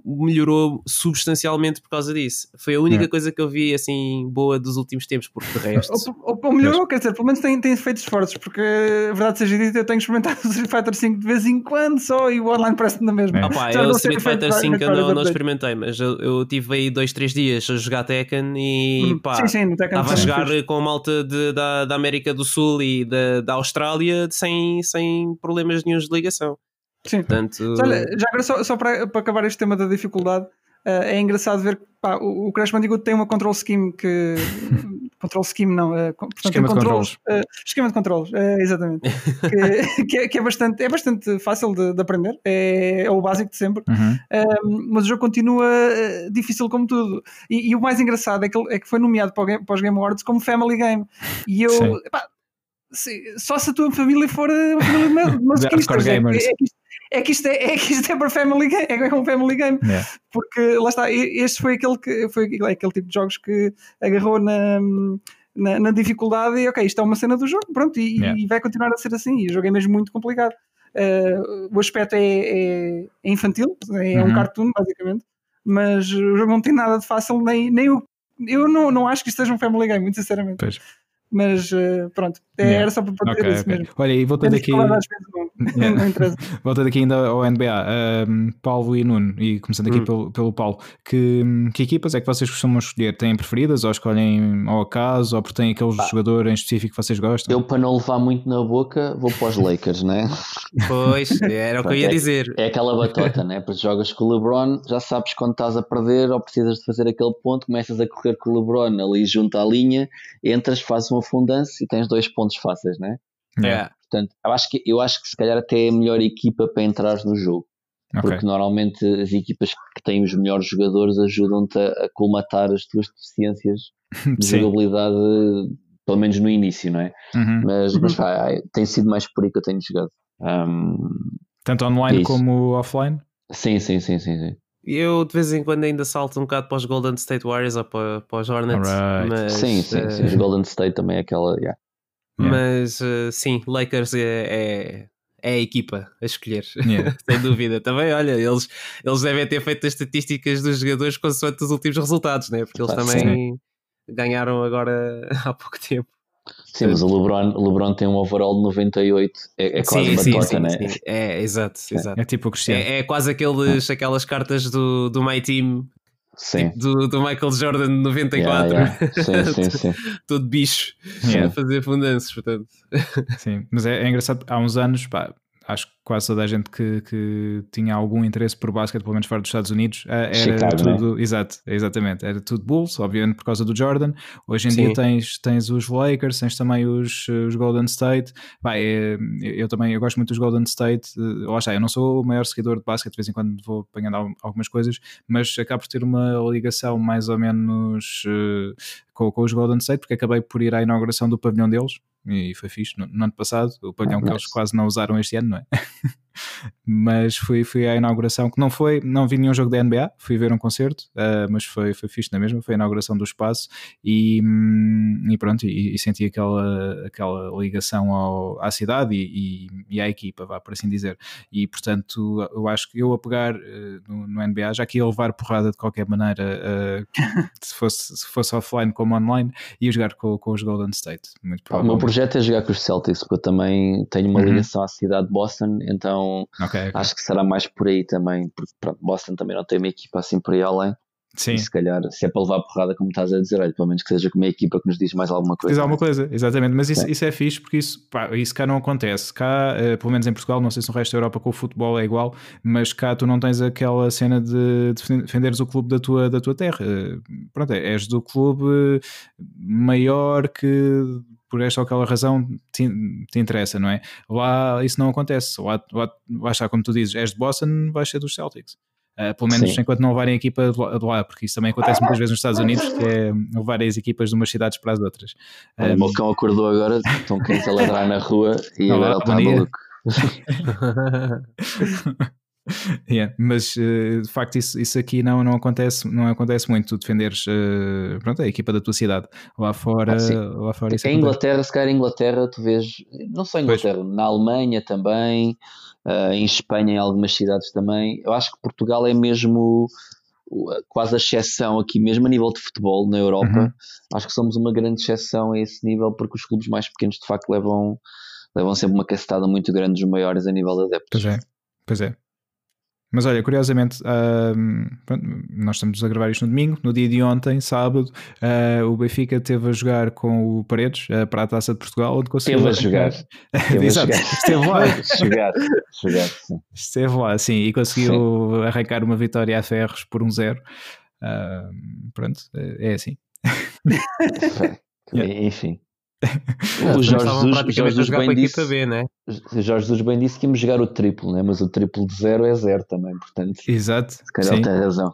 melhorou substancialmente por causa disso. Foi a única É. coisa que eu vi assim boa dos últimos tempos, porque de resto. Ou, ou, ou melhorou, quer dizer, pelo menos tem, tem feito esforços, porque a verdade seja dita, eu tenho experimentado o Street Fighter 5 de vez em quando só e o online parece-me na mesma. É. Ah pá, eu não Street Fighter 5 eu não, não experimentei, mas eu, eu tive aí dois, três dias a jogar Tekken e Hum, pá, sim, sim, no Tekken estava a também jogar fiz. com a malta de- da, da América do Sul e da, da Austrália sem, sem problemas nenhum de ligação. Sim. Portanto, Mas olha, já agora só, só para, para acabar este tema da dificuldade, eh, é engraçado ver que pá, o, o Crash Bandicoot tem uma control scheme que, control scheme, não. Uh, portanto, esquema, de controles. Uh, esquema de controles, uh, exatamente. que, que, é, que, é, bastante, é bastante fácil de, de aprender, é, é, o básico de sempre. Uhum. mas o jogo continua difícil como tudo. E, e, o mais engraçado é que, é que foi nomeado para, game, para os Game Awards como Family Game. E eu. Epá, se, só se a tua família for uma família de masoquistas. É, é, é que isto é, é, que isto é para Family Game, é um Family Game. Yeah. Porque lá está, este foi aquele que foi aquele tipo de jogos que agarrou na, na, na dificuldade e ok, isto é uma cena do jogo, pronto, e, yeah. e vai continuar a ser assim. E o jogo é mesmo muito complicado. Uh, o aspecto é, é, é infantil, é uhum. um cartoon, basicamente, mas o jogo não tem nada de fácil, nem, nem o. Eu não, não acho que isto seja um Family Game, muito sinceramente. Pois. Mas uh, pronto, é, yeah. era só para poder okay, isso okay. mesmo. Olha, e voltando aqui. voltando aqui ainda ao NBA, um, Paulo e Nuno, e começando aqui hum. pelo, pelo Paulo, que, que equipas é que vocês costumam escolher? Têm preferidas ou escolhem ao acaso ou porque têm aquele bah. jogador em específico que vocês gostam? Eu, para não levar muito na boca, vou para os Lakers, né? Pois, era o que eu ia é, dizer. É aquela batota, né? Porque jogas com o LeBron, já sabes quando estás a perder ou precisas de fazer aquele ponto, começas a correr com o LeBron ali junto à linha, entras, fazes um uma fundança e tens dois pontos fáceis, né? É. Portanto, eu acho, que, eu acho que se calhar até é a melhor equipa para entrar no jogo. Okay. Porque normalmente as equipas que têm os melhores jogadores ajudam-te a, a colmatar as tuas deficiências de jogabilidade, pelo menos no início, não é? Uhum. Mas, mas pá, tem sido mais por aí que eu tenho jogado. Um, Tanto online é como offline? Sim, sim, sim, sim, sim. Eu de vez em quando ainda salto um bocado para os Golden State Warriors ou para, para os Hornets. Right. Mas, sim, sim, uh, sim. Os Golden State também é aquela. Yeah. Mas uh, sim, Lakers é, é, é, a equipa a escolher, yeah. sem dúvida. Também, olha, eles, eles devem ter feito as estatísticas dos jogadores consoante os últimos resultados, né? porque eles também sim. ganharam agora há pouco tempo. Sim, mas o LeBron, o LeBron tem um overall de 98, é, é quase sim, uma sim, né? Sim, é, exato, exato. É tipo o Cristiano. É, é quase aqueles, aquelas cartas do, do My Team Sim. Tipo do, do, Michael Jordan 94. Yeah, yeah. Sim, sim, sim. Todo bicho yeah. a fazer fundanças, portanto. Sim, mas é, é, engraçado, há uns anos, pá, acho que quase toda a gente que, que tinha algum interesse por basquete, pelo menos fora dos Estados Unidos, eh, era Chicago, tudo, né? exato, exatamente, era tudo Bulls, obviamente por causa do Jordan. Hoje em Sim. dia tens, tens os Lakers, tens também os, os Golden State. Vai, é, eu também eu gosto muito dos Golden State. Eh, lá está, eu não sou o maior seguidor de basquete, de vez em quando vou apanhando algumas coisas, mas acabo por ter uma ligação mais ou menos com, com os Golden State, porque acabei por ir à inauguração do pavilhão deles e foi fixe no, no ano passado, o pavilhão ah, que eles quase não usaram este ano, não é? mas fui, fui à inauguração que não foi, não vi nenhum jogo da NBA, fui ver um concerto, uh, mas foi, foi fixe na mesma, foi a inauguração do espaço e, hum, e pronto, e, e, senti aquela, aquela ligação ao, à cidade e, e, à equipa, vá, por assim dizer. E portanto, eu acho que eu a pegar uh, no, no, NBA, já que ia levar porrada de qualquer maneira, uh, se, fosse, se fosse offline como online, ia jogar com, com os Golden State. Muito o meu projeto é jogar com os Celtics, porque eu também tenho uma uhum. ligação à cidade de Boston, então okay, okay. acho que será mais por aí também, porque pronto, Boston também não tem uma equipa assim por aí além. Sim. E se calhar, se é para levar porrada, como estás a dizer, olha, pelo menos que seja com uma equipa que nos diz mais alguma coisa. Diz alguma coisa, exatamente. Mas isso, isso, é fixe porque isso, pá, isso cá não acontece. Cá, uh, pelo menos em Portugal, não sei se no resto da Europa com o futebol é igual, mas cá tu não tens aquela cena de defenderes o clube da tua, da tua terra. Uh, pronto, é, és do clube maior que por esta ou aquela razão te, te, interessa, não é? Lá isso não acontece. Lá, lá, lá está, como tu dizes, és de Boston, vais ser dos Celtics. Uh, pelo menos Sim. enquanto não levarem a equipa de lá, porque isso também acontece muitas vezes nos Estados Unidos, que é levarem as equipas de umas cidades para as outras. Um, o meu cão acordou agora, estão quentes a ladrar na rua e Olá, agora ele está maluco. yeah, mas uh, de facto isso, isso aqui não, não, acontece, não acontece muito, tu defenderes uh, pronto, a equipa da tua cidade lá fora, ah, lá fora em Inglaterra, se calhar em Inglaterra tu vês, não só em Inglaterra, pois. na Alemanha também, uh, em Espanha em algumas cidades também, eu acho que Portugal é mesmo quase a exceção aqui mesmo a nível de futebol na Europa, uhum. acho que somos uma grande exceção a esse nível porque os clubes mais pequenos de facto levam, levam sempre uma cacetada muito grande dos maiores a nível de adeptos. Pois é, pois é. Mas olha, curiosamente, uh, pronto, nós estamos a gravar isto no domingo, no dia de ontem, sábado, uh, o Benfica esteve a jogar com o Paredes uh, para a Taça de Portugal, onde conseguiu. Esteve a jogar. Exato, jogar. esteve lá. jogar, jogar, sim. Esteve lá, sim, e conseguiu sim. arrancar uma vitória a ferros por um zero. pronto, é assim. Yeah. Enfim. o Jorge Jesus, praticamente Jorge a jogar com a equipa B, né? Jorge Jesus bem disse que íamos jogar o triplo, né? mas o triplo de zero é zero também, portanto. Exato. Se calhar sim. tem razão.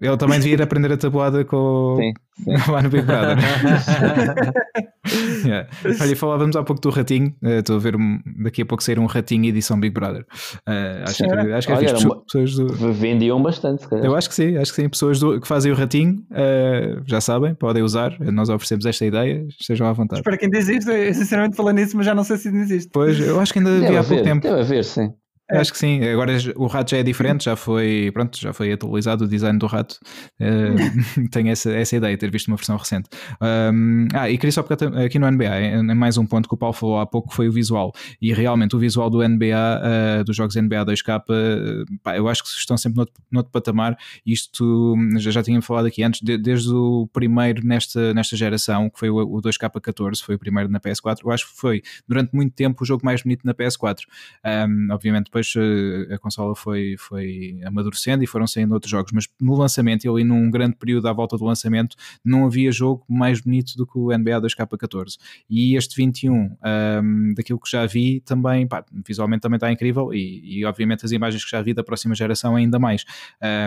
Ele também devia ir aprender a tabuada com sim, sim. lá no Big Brother. yeah. Olha, falávamos há pouco do ratinho. Uh, estou a ver um, daqui a pouco sair um ratinho edição Big Brother. Uh, acho, que, acho que é Olha, uma... pessoas do... vendiam bastante. Eu acho que sim, acho que sim. Pessoas do... que fazem o ratinho uh, já sabem, podem usar. Nós oferecemos esta ideia, estejam à vontade. Espero que ainda existe. Eu sinceramente falando nisso, mas já não sei se ainda existe. Pois, eu acho que ainda havia há pouco tempo. Deve haver, sim. É. Acho que sim. Agora o rato já é diferente, já foi, pronto, já foi atualizado o design do rato. Uh, tenho essa, essa ideia, ter visto uma versão recente. Um, ah, e queria só porque aqui no NBA, é, mais um ponto que o Paulo falou há pouco, foi o visual. E realmente o visual do NBA, uh, eh, dos jogos NBA 2K, uh, pá, eu acho que estão sempre noutro, noutro patamar. Isto já, já tinha falado aqui antes, de, desde o primeiro nesta, nesta geração, que foi o, o 2K14, foi o primeiro na PS4. Eu acho que foi durante muito tempo o jogo mais bonito na PS4. Um, obviamente depois eh, a consola foi, foi amadurecendo e foram saindo outros jogos, mas no lançamento, ali num grande período à volta do lançamento, não havia jogo mais bonito do que o NBA 2K14. E este 21, um, daquilo que já vi, também, pá, visualmente também está incrível e, e, obviamente as imagens que já vi da próxima geração ainda mais.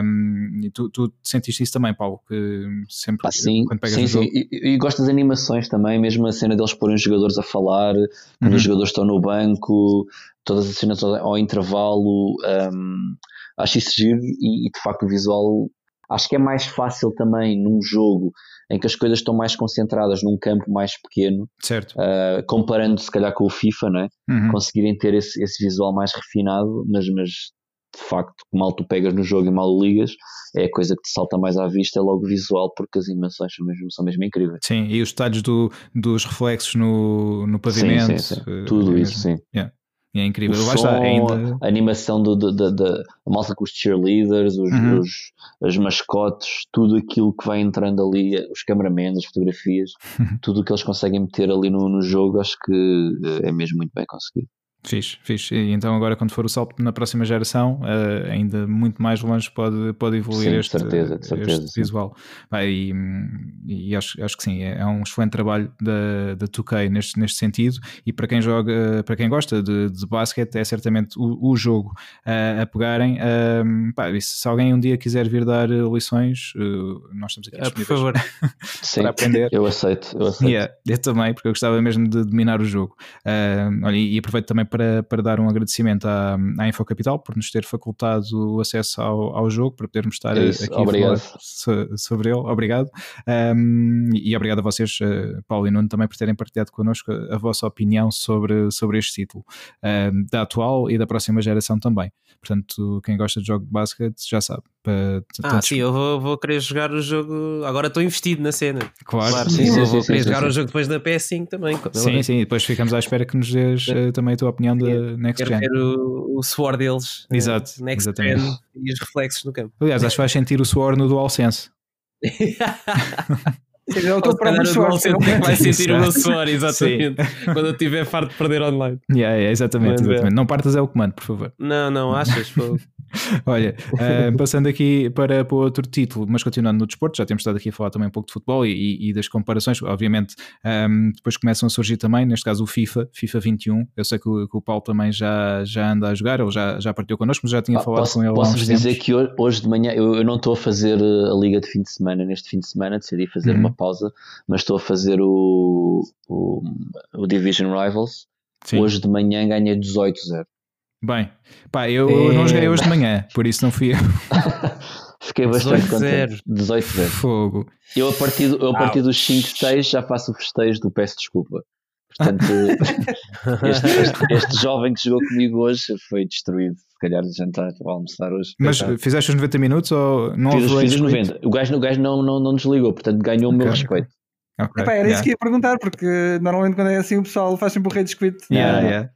Um, tu, tu sentiste isso também, Paulo? Que sempre ah, sim, quando pegas sim, o jogo... sim. E, e gosto das animações também, mesmo a cena deles porem os jogadores a falar, quando uhum. os jogadores estão no banco, todas as cenas ao intervalo, um, acho isso giro e, e, de facto o visual acho que é mais fácil também num jogo em que as coisas estão mais concentradas num campo mais pequeno, certo. Uh, comparando se calhar com o FIFA, né? Uhum. conseguirem ter esse, esse visual mais refinado, mas, mas de facto, mal tu pegas no jogo e mal o ligas, é a coisa que te salta mais à vista, é logo visual, porque as animações são mesmo, são mesmo incríveis. Sim, e os detalhes do, dos reflexos no, no pavimento. Sim, sim, sim. Tudo é isso, sim. Yeah. É incrível. O som, ainda... A animação do, do, do, da malta com os cheerleaders, os, uhum. os, as mascotes, tudo aquilo que vai entrando ali, os cameramans, as fotografias, tudo o que eles conseguem meter ali no, no jogo, acho que é mesmo muito bem conseguido. Fixe, fixe. E então agora quando for o salto na próxima geração, uh, ainda muito mais longe pode, pode evoluir sim, este, certeza, certeza, este visual. Vai, e, e acho, acho que sim, é, é, um excelente trabalho da, da 2K neste, neste sentido e para quem joga, para quem gosta de, de basquete é certamente o, o jogo uh, a pegarem. Uh, pá, se alguém um dia quiser vir dar lições, nós estamos aqui por favor. sim, para aprender. Eu aceito, eu aceito. Yeah, eu também, porque eu gostava mesmo de dominar o jogo. olha, e aproveito também para para, para dar um agradecimento à, à Infocapital por nos ter facultado o acesso ao, ao jogo, para podermos estar é aqui obrigado. a falar sobre ele. Obrigado. Um, e obrigado a vocês, uh, Paulo e Nuno, também por terem partilhado connosco a, vossa opinião sobre, sobre este título, um, da atual e da próxima geração também. Portanto, quem gosta de jogo de basquete já sabe. Para, ah, sim, eu vou, vou querer jogar o jogo. Agora estou investido na cena. Claro, claro sim, sim, vou, sim, querer jogar o jogo depois da PS5 também. Sim, sim, depois ficamos à espera que nos dês uh, também a tua opinião da Next Gen. Quero ver o, o suor deles, eh, Exato, uh, Next exatamente. Gen e os reflexos no campo. Aliás, acho que vais sentir o suor no DualSense. É o teu próprio suor. Vai sentir o meu suor, exatamente. Quando eu estiver farto de perder online. Yeah, yeah, exatamente, exatamente. Não partas é o comando, por favor. Não, não, achas? Olha, uh, passando aqui para, para outro título, mas continuando no desporto, já temos estado aqui a falar também um pouco de futebol e, e das comparações, obviamente um, ehm, depois começam a surgir também, neste caso o FIFA, FIFA 21, eu sei que o, que o Paulo também já, já anda a jogar, ele já, já partiu connosco, mas já tinha ah, falado posso, com ele Posso dizer que hoje, hoje, de manhã, eu, eu, não estou a fazer a liga de fim de semana, neste fim de semana decidi fazer uhum. uma pausa, mas estou a fazer o, o, o Division Rivals, Sim. hoje de manhã ganhei 18-0. Bem, pá, eu é... não joguei hoje de manhã, por isso não fui eu. Fiquei bastante contente. 18 0 Fogo. Eu a partir, do, eu, a partir dos 5 6 já faço o festejo do peço desculpa. Portanto, este, este, este, jovem que jogou comigo hoje foi destruído. Se calhar de jantar ou almoçar hoje. Mas fizeste os 90 minutos ou não fiz, fiz os 90. O gajo, o gajo não, não, não desligou, portanto ganhou okay. o meu respeito. Okay. Epá, era yeah. isso que ia perguntar, porque normalmente quando é assim o pessoal faz sempre o rei de Yeah, yeah.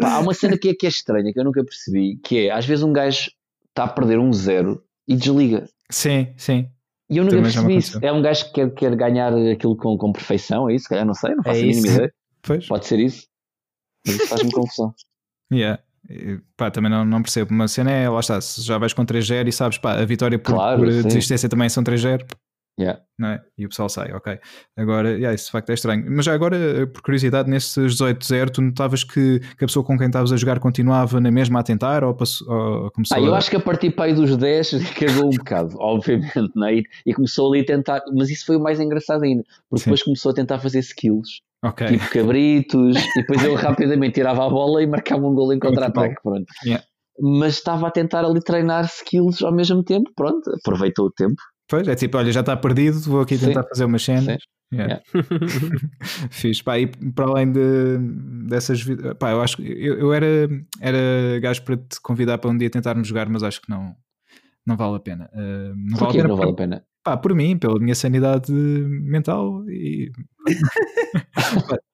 Pá, há uma cena que é, que é estranha, que eu nunca percebi, que é, às vezes um gajo está a perder um zero e desliga. Sim, sim. E eu nunca Também percebi isso. É um gajo que quer, quer ganhar aquilo com, com perfeição, é isso? Calhar não sei, não faço é a mínima ideia. Pois. Pode ser isso. Mas isso faz-me confusão. Yeah. Pá, também não, não percebo. Uma cena é, lá está, se já vais com 3-0 e sabes, pá, a vitória por, claro, por desistência também são 3-0. Yeah. É? E o pessoal sai, ok. Agora, yeah, isso de facto é estranho. Mas já agora, por curiosidade, nesses 18-0, tu notavas que, que a pessoa com quem estavas a jogar continuava na mesma a tentar ou, passou, ou começou ah, eu a... acho que a partir para aí dos 10 cagou um bocado, obviamente, não é? e, e, começou ali a tentar, mas isso foi o mais engraçado ainda, porque Sim. depois começou a tentar fazer skills, okay. tipo cabritos, e depois eu rapidamente tirava a bola e marcava um gol em contra-ataque, pronto. Yeah. Mas estava a tentar ali treinar skills ao mesmo tempo, pronto, aproveitou o tempo. Pois, é tipo, olha, já está perdido, vou aqui tentar Sim. fazer umas cenas. Yeah. Yeah. Fiz, pá, e para além de, dessas pá, eu acho que eu, eu, era, era gajo para te convidar para um dia tentarmos jogar, mas acho que não, não vale a pena. Uh, não Por vale não vale a pena? Pá, por mim, pela minha sanidade mental e.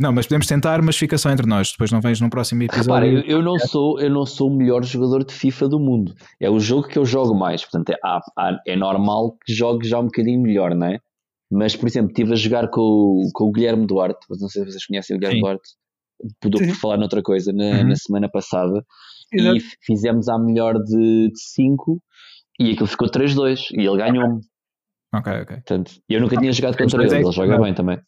não, mas podemos tentar, mas fica só entre nós. Depois não vens num próximo episódio. Repara, eu, eu, não sou, eu não sou o melhor jogador de FIFA do mundo. É o jogo que eu jogo mais. Portanto, é, é normal que jogue já um bocadinho melhor, não é? Mas, por exemplo, estive a jogar com, com o Guilherme Duarte. Não sei se vocês conhecem o Guilherme Sim. Duarte. Pude falar noutra coisa na, Uhum. na semana passada. Exato. E fizemos a melhor de 5 e aquilo ficou 3-2 e ele ganhou-me. Ok, ok. Portanto, eu nunca tinha jogado contra 3-2 ele, é ele joga bem também.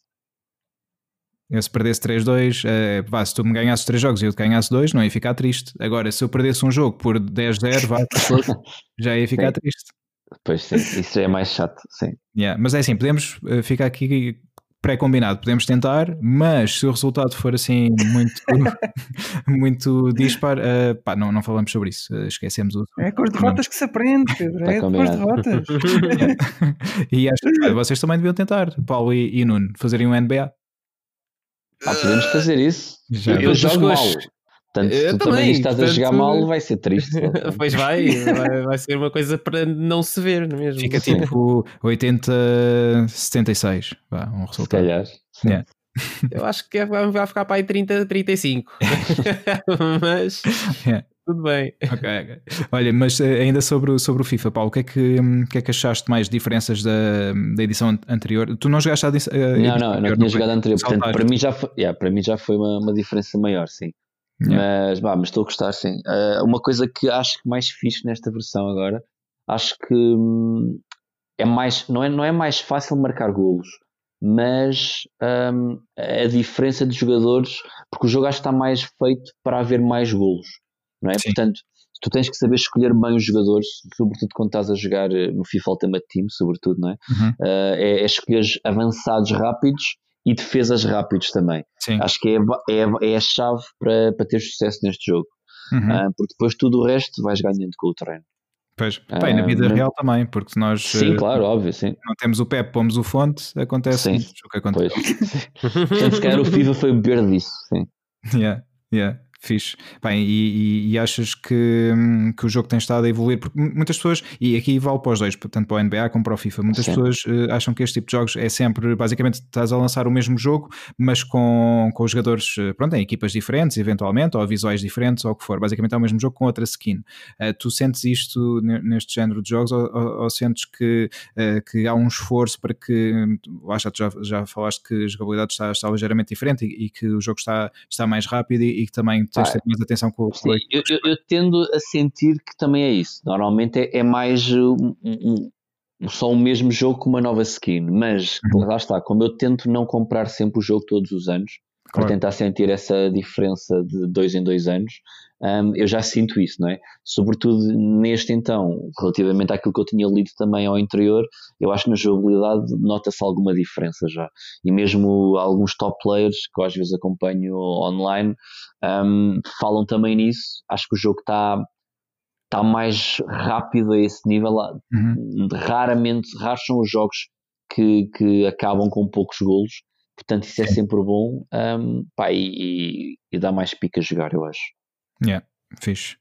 Eu se perdesse 3-2, eh, vá, se tu me ganhasses 3 jogos e eu te ganhasse 2, não ia ficar triste. Agora, se eu perdesse um jogo por 10-0, vá, já ia ficar Sim. triste. Pois sim, isso é mais chato, sim. Yeah, Mas é assim, podemos eh, ficar aqui pré-combinado, podemos tentar, mas se o resultado for assim muito, muito dispar, eh, pá, não, não falamos sobre isso, eh, esquecemos o. É com as derrotas que se aprende, Pedro. Tá É com as derrotas. e acho que vocês também deviam tentar, Paulo e, e Nuno, fazerem um NBA. Ah, podemos fazer isso. Já. eu, Eu jogo mal. Portanto, se tu também, também estás a jogar portanto- mal, vai ser triste. pois vai, vai, vai ser uma coisa para não se ver, não é mesmo? Fica Sim. tipo 80-76, vá, um Se resultado. calhar. sim. Yeah. Eu acho que vai ficar para aí 30, 35. Mas Yeah. tudo bem. Ok, ok. Olha, mas eh, ainda sobre, o- sobre o FIFA, Paulo, o que é que, hum, o que, é que achaste mais diferenças da, da edição an- anterior? Tu não jogaste a a edição Não, não, eu não anterior, tinha foi? jogado anterior. Portanto, para mim já foi, yeah, para mim já foi uma, uma diferença maior, sim. Yeah. Mas, bah, mas estou a gostar, sim. Ah, uma coisa que acho que mais fixe nesta versão agora, acho que hum, é mais, não é, não é mais fácil marcar golos, mas hum, a diferença de jogadores, porque o jogo acho que está mais feito para haver mais golos, não é? Sim. Portanto, tu tens que saber escolher bem os jogadores, sobretudo quando estás a jogar eh, no FIFA Ultimate Team, sobretudo, não é? Uhum. Uh, é, é escolher avançados rápidos e defesas rápidos também. Sim. Acho que é, é, é a chave para, para ter sucesso neste jogo. Uhum. Uh, porque depois tudo o resto vais ganhando com o treino. Pois. E na vida real também, porque se nós Sim, eh, claro, óbvio, sim. não temos o Pep, pomos o fonte, acontece o que Pois. acontece. Portanto, se calhar o FIFA foi beber disso, sim. Yeah, yeah, fixe. Bem, e, e- achas que, hum, que o jogo tem estado a evoluir? Porque mu- muitas pessoas, e aqui vale para os dois, tanto para o NBA como para o FIFA, muitas Sim. pessoas eh, acham que este tipo de jogos é sempre, basicamente, estás a lançar o mesmo jogo, mas com, com os jogadores, eh, pronto, em equipas diferentes, eventualmente, ou visuais diferentes, ou o que for. Basicamente é o mesmo jogo com outra skin. Eh, tu sentes isto ne- neste género de jogos, ou, ou- ou sentes que, eh, que há um esforço para que, hum, lá está, tu já, já falaste que a jogabilidade está, está ligeiramente diferente e, e que o jogo está, está mais rápido e, e que também tens de ter mais atenção com, com Sim, eu, eu- eu tendo a sentir que também é isso. Normalmente é, é mais um- um- só o mesmo jogo com uma nova skin, mas Uhum. lá está, como eu tento não comprar sempre o jogo todos os anos, para Claro. tentar sentir essa diferença de dois em dois anos, hum, eu já sinto isso, não é? Sobretudo neste então, relativamente àquilo que eu tinha lido também ao interior, eu acho que na jogabilidade nota-se alguma diferença já. E mesmo alguns top players que eu às vezes acompanho online hum, falam também nisso. Acho que o jogo está está mais rápido a esse nível. Uhum. Raramente, raros são os jogos que, que acabam com poucos golos. Portanto, isso é sempre bom hum, pá, e, e- e dá mais pica a jogar, eu acho. Yeah, fixe.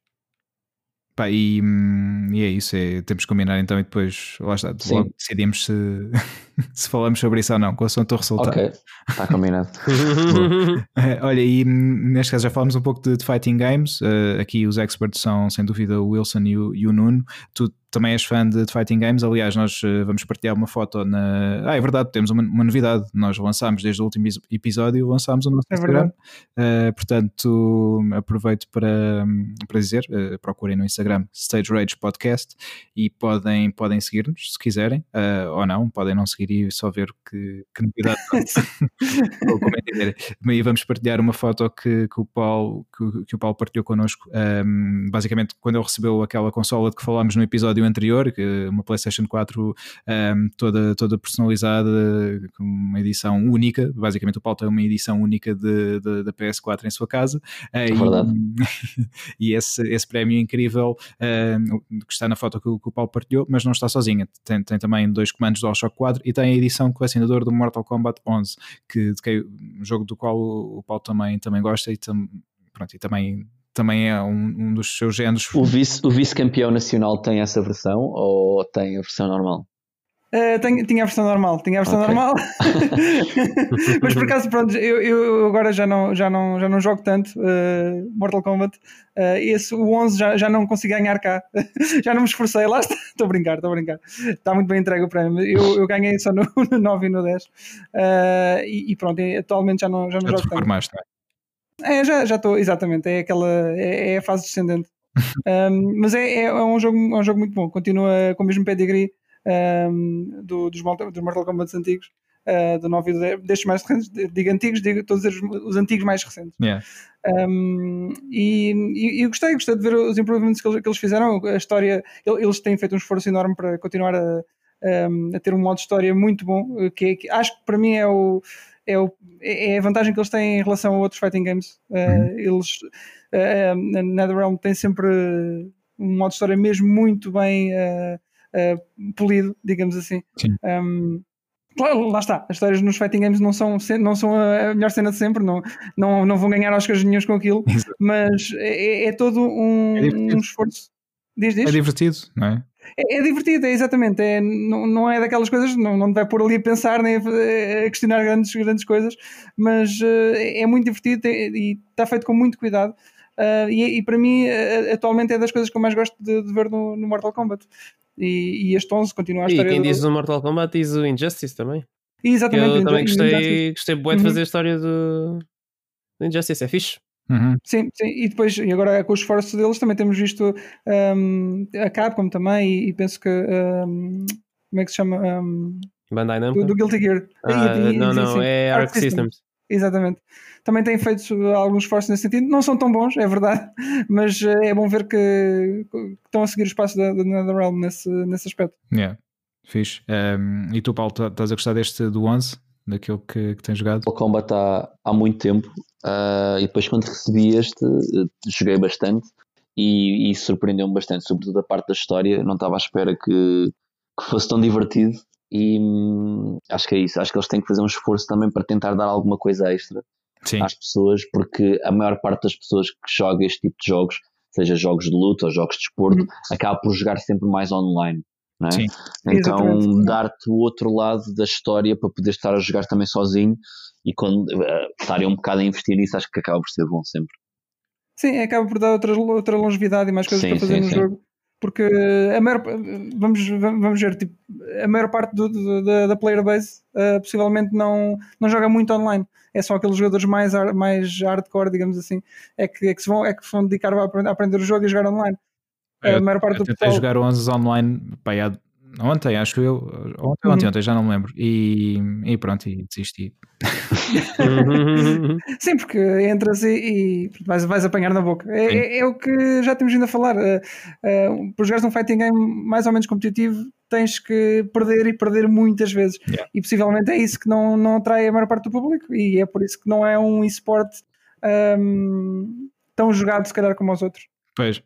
Pá, e, hum, e é isso, é, temos que combinar então e depois lá está, logo decidimos se, se falamos sobre isso ou não, com o assunto do resultado. Ok, está combinado. Olha, e hum, neste caso já falamos um pouco de, de fighting games. Uh, aqui os experts são sem dúvida o Wilson e o, e o Nuno. Tu também és fã de, de, fighting games. Aliás, nós uh, vamos partilhar uma foto na. Ah, é verdade, temos uma, uma novidade. Nós lançámos desde o último episódio, lançámos o nosso é Instagram. Uh, portanto, aproveito para, para dizer: uh, procurem no Instagram Stage Rage Podcast e podem, podem seguir-nos se quiserem, ou não, podem não seguir e só ver que, que novidade. e vamos partilhar uma foto que, que o, Paulo, que, que, o Paulo partilhou connosco. Um, basicamente, quando ele recebeu aquela consola de que falámos no episódio episódio anterior, que uma PlayStation 4 um, toda, toda personalizada, com uma edição única. Basicamente, o Paulo tem uma edição única de, de, da PS4 em sua casa. É verdade. E, e esse, esse prémio incrível um, que está na foto que, que, o Paulo partilhou, mas não está sozinha. Tem, tem também dois comandos do DualShock 4 e tem a edição colecionador do Mortal Kombat 11, que, que um jogo do qual o Paulo também, também gosta e, tam, pronto, e também também é um, um dos seus géneros. O vice-campeão vice nacional tem essa versão ou tem a versão normal? Uh, tenho, tinha a versão normal, tinha a versão okay. normal, mas por acaso, pronto, eu, eu, agora já não, já não, já não jogo tanto uh, Mortal Kombat. Uh, esse, o 11 já, já não consigo ganhar cá, já não me esforcei, lá está, estou a brincar, estou a brincar, está muito bem entregue o prémio. Eu, eu ganhei só no, no 9 e no 10, e, e, pronto, atualmente já não, já não jogo tanto. Mais, tá? É, já estou, exatamente, é aquela, é, é, a fase descendente. um, mas é, é, um jogo, é um jogo muito bom, continua com o mesmo pedigree um, do, dos, dos Mortal Kombat antigos, uh, do 9 e do 10, destes mais recentes, digo antigos, digo todos os, os antigos mais recentes. Yeah. Um, e, e, e, gostei, gostei de ver os improvements que eles, que eles fizeram, a história, eles têm feito um esforço enorme para continuar a, a ter um modo de história muito bom, que, que acho que para mim é o é, o, é a vantagem que eles têm em relação a outros fighting games. Uh, eles, uh, a NetherRealm tem sempre um modo de história mesmo muito bem polido, digamos assim. Um, Claro, lá está, as histórias nos fighting games não são, não são a melhor cena de sempre, não, não, não vão ganhar Oscars nenhums com aquilo, mas é, é todo um, é um esforço. Diz, diz? É divertido, não é? É, é divertido, é exatamente. É, não, não é daquelas coisas, não, não vai pôr ali a pensar nem a, a questionar grandes, grandes coisas, mas uh, é muito divertido e está feito com muito cuidado. Uh, e, e, para mim, uh, atualmente é das coisas que eu mais gosto de, de ver no, no, Mortal Kombat. E, e este 11 continua a história. E quem do... diz o Mortal Kombat diz o Injustice também. Exatamente. Eu também gostei, gostei muito de fazer a história do, do Injustice, é fixe. Uhum. Sim, sim, e depois, e agora com os esforços deles, também temos visto um, a Capcom também, e, e penso que um, como é que se chama? Um, Bandai Namco? Do, do Guilty Gear. Ah, e, e, não, não, sim, é Arc, Arc Systems. Systems. Exatamente. Também têm feito alguns esforços nesse sentido. Não são tão bons, é verdade, mas eh, é bom ver que, que estão a seguir o espaço da, da NetherRealm nesse, nesse aspecto. Yeah, fixe. Um, e tu, Paulo, estás a gostar deste do 11? Daquilo que, que tens jogado? O Combat há, há muito tempo Uh, e depois, quando recebi este, joguei bastante e, e surpreendeu-me bastante, sobretudo a parte da história. Não estava à espera que, que fosse tão divertido. E hum, acho que é isso. Acho que eles têm que fazer um esforço também para tentar dar alguma coisa extra Sim. às pessoas, porque a maior parte das pessoas que jogam este tipo de jogos, seja jogos de luta ou jogos de desporto, uhum. acaba por jogar sempre mais online. É? Sim. Então, dar-te o outro lado da história para poder estar a jogar também sozinho e quando uh, estarem um bocado a investir nisso, acho que acaba por ser bom sempre. Sim, acaba por dar outra, outra longevidade e mais coisas sim, para fazer sim, no sim. jogo. Porque a maior, vamos, vamos ver, tipo, a maior parte do, do, da, da player base uh, possivelmente não, não joga muito online. É só aqueles jogadores mais, mais hardcore, digamos assim, é que, é que, se vão, é que vão dedicar a aprender, a aprender o jogo e jogar online. A maior parte eu do pessoal... jogar 11 online pá, há ontem, acho eu, ontem, ontem, uhum. ontem, já não me lembro. E, e pronto, e desisti. Sim, porque entras e, e vais, vais apanhar na boca. É, é, é, o que já temos vindo a falar. Uh, uh, para jogares um fighting game mais ou menos competitivo, tens que perder e perder muitas vezes. Yeah. E possivelmente é isso que não, não atrai a maior parte do público. E é por isso que não é um esporte um, tão jogado, se calhar, como os outros. Pois.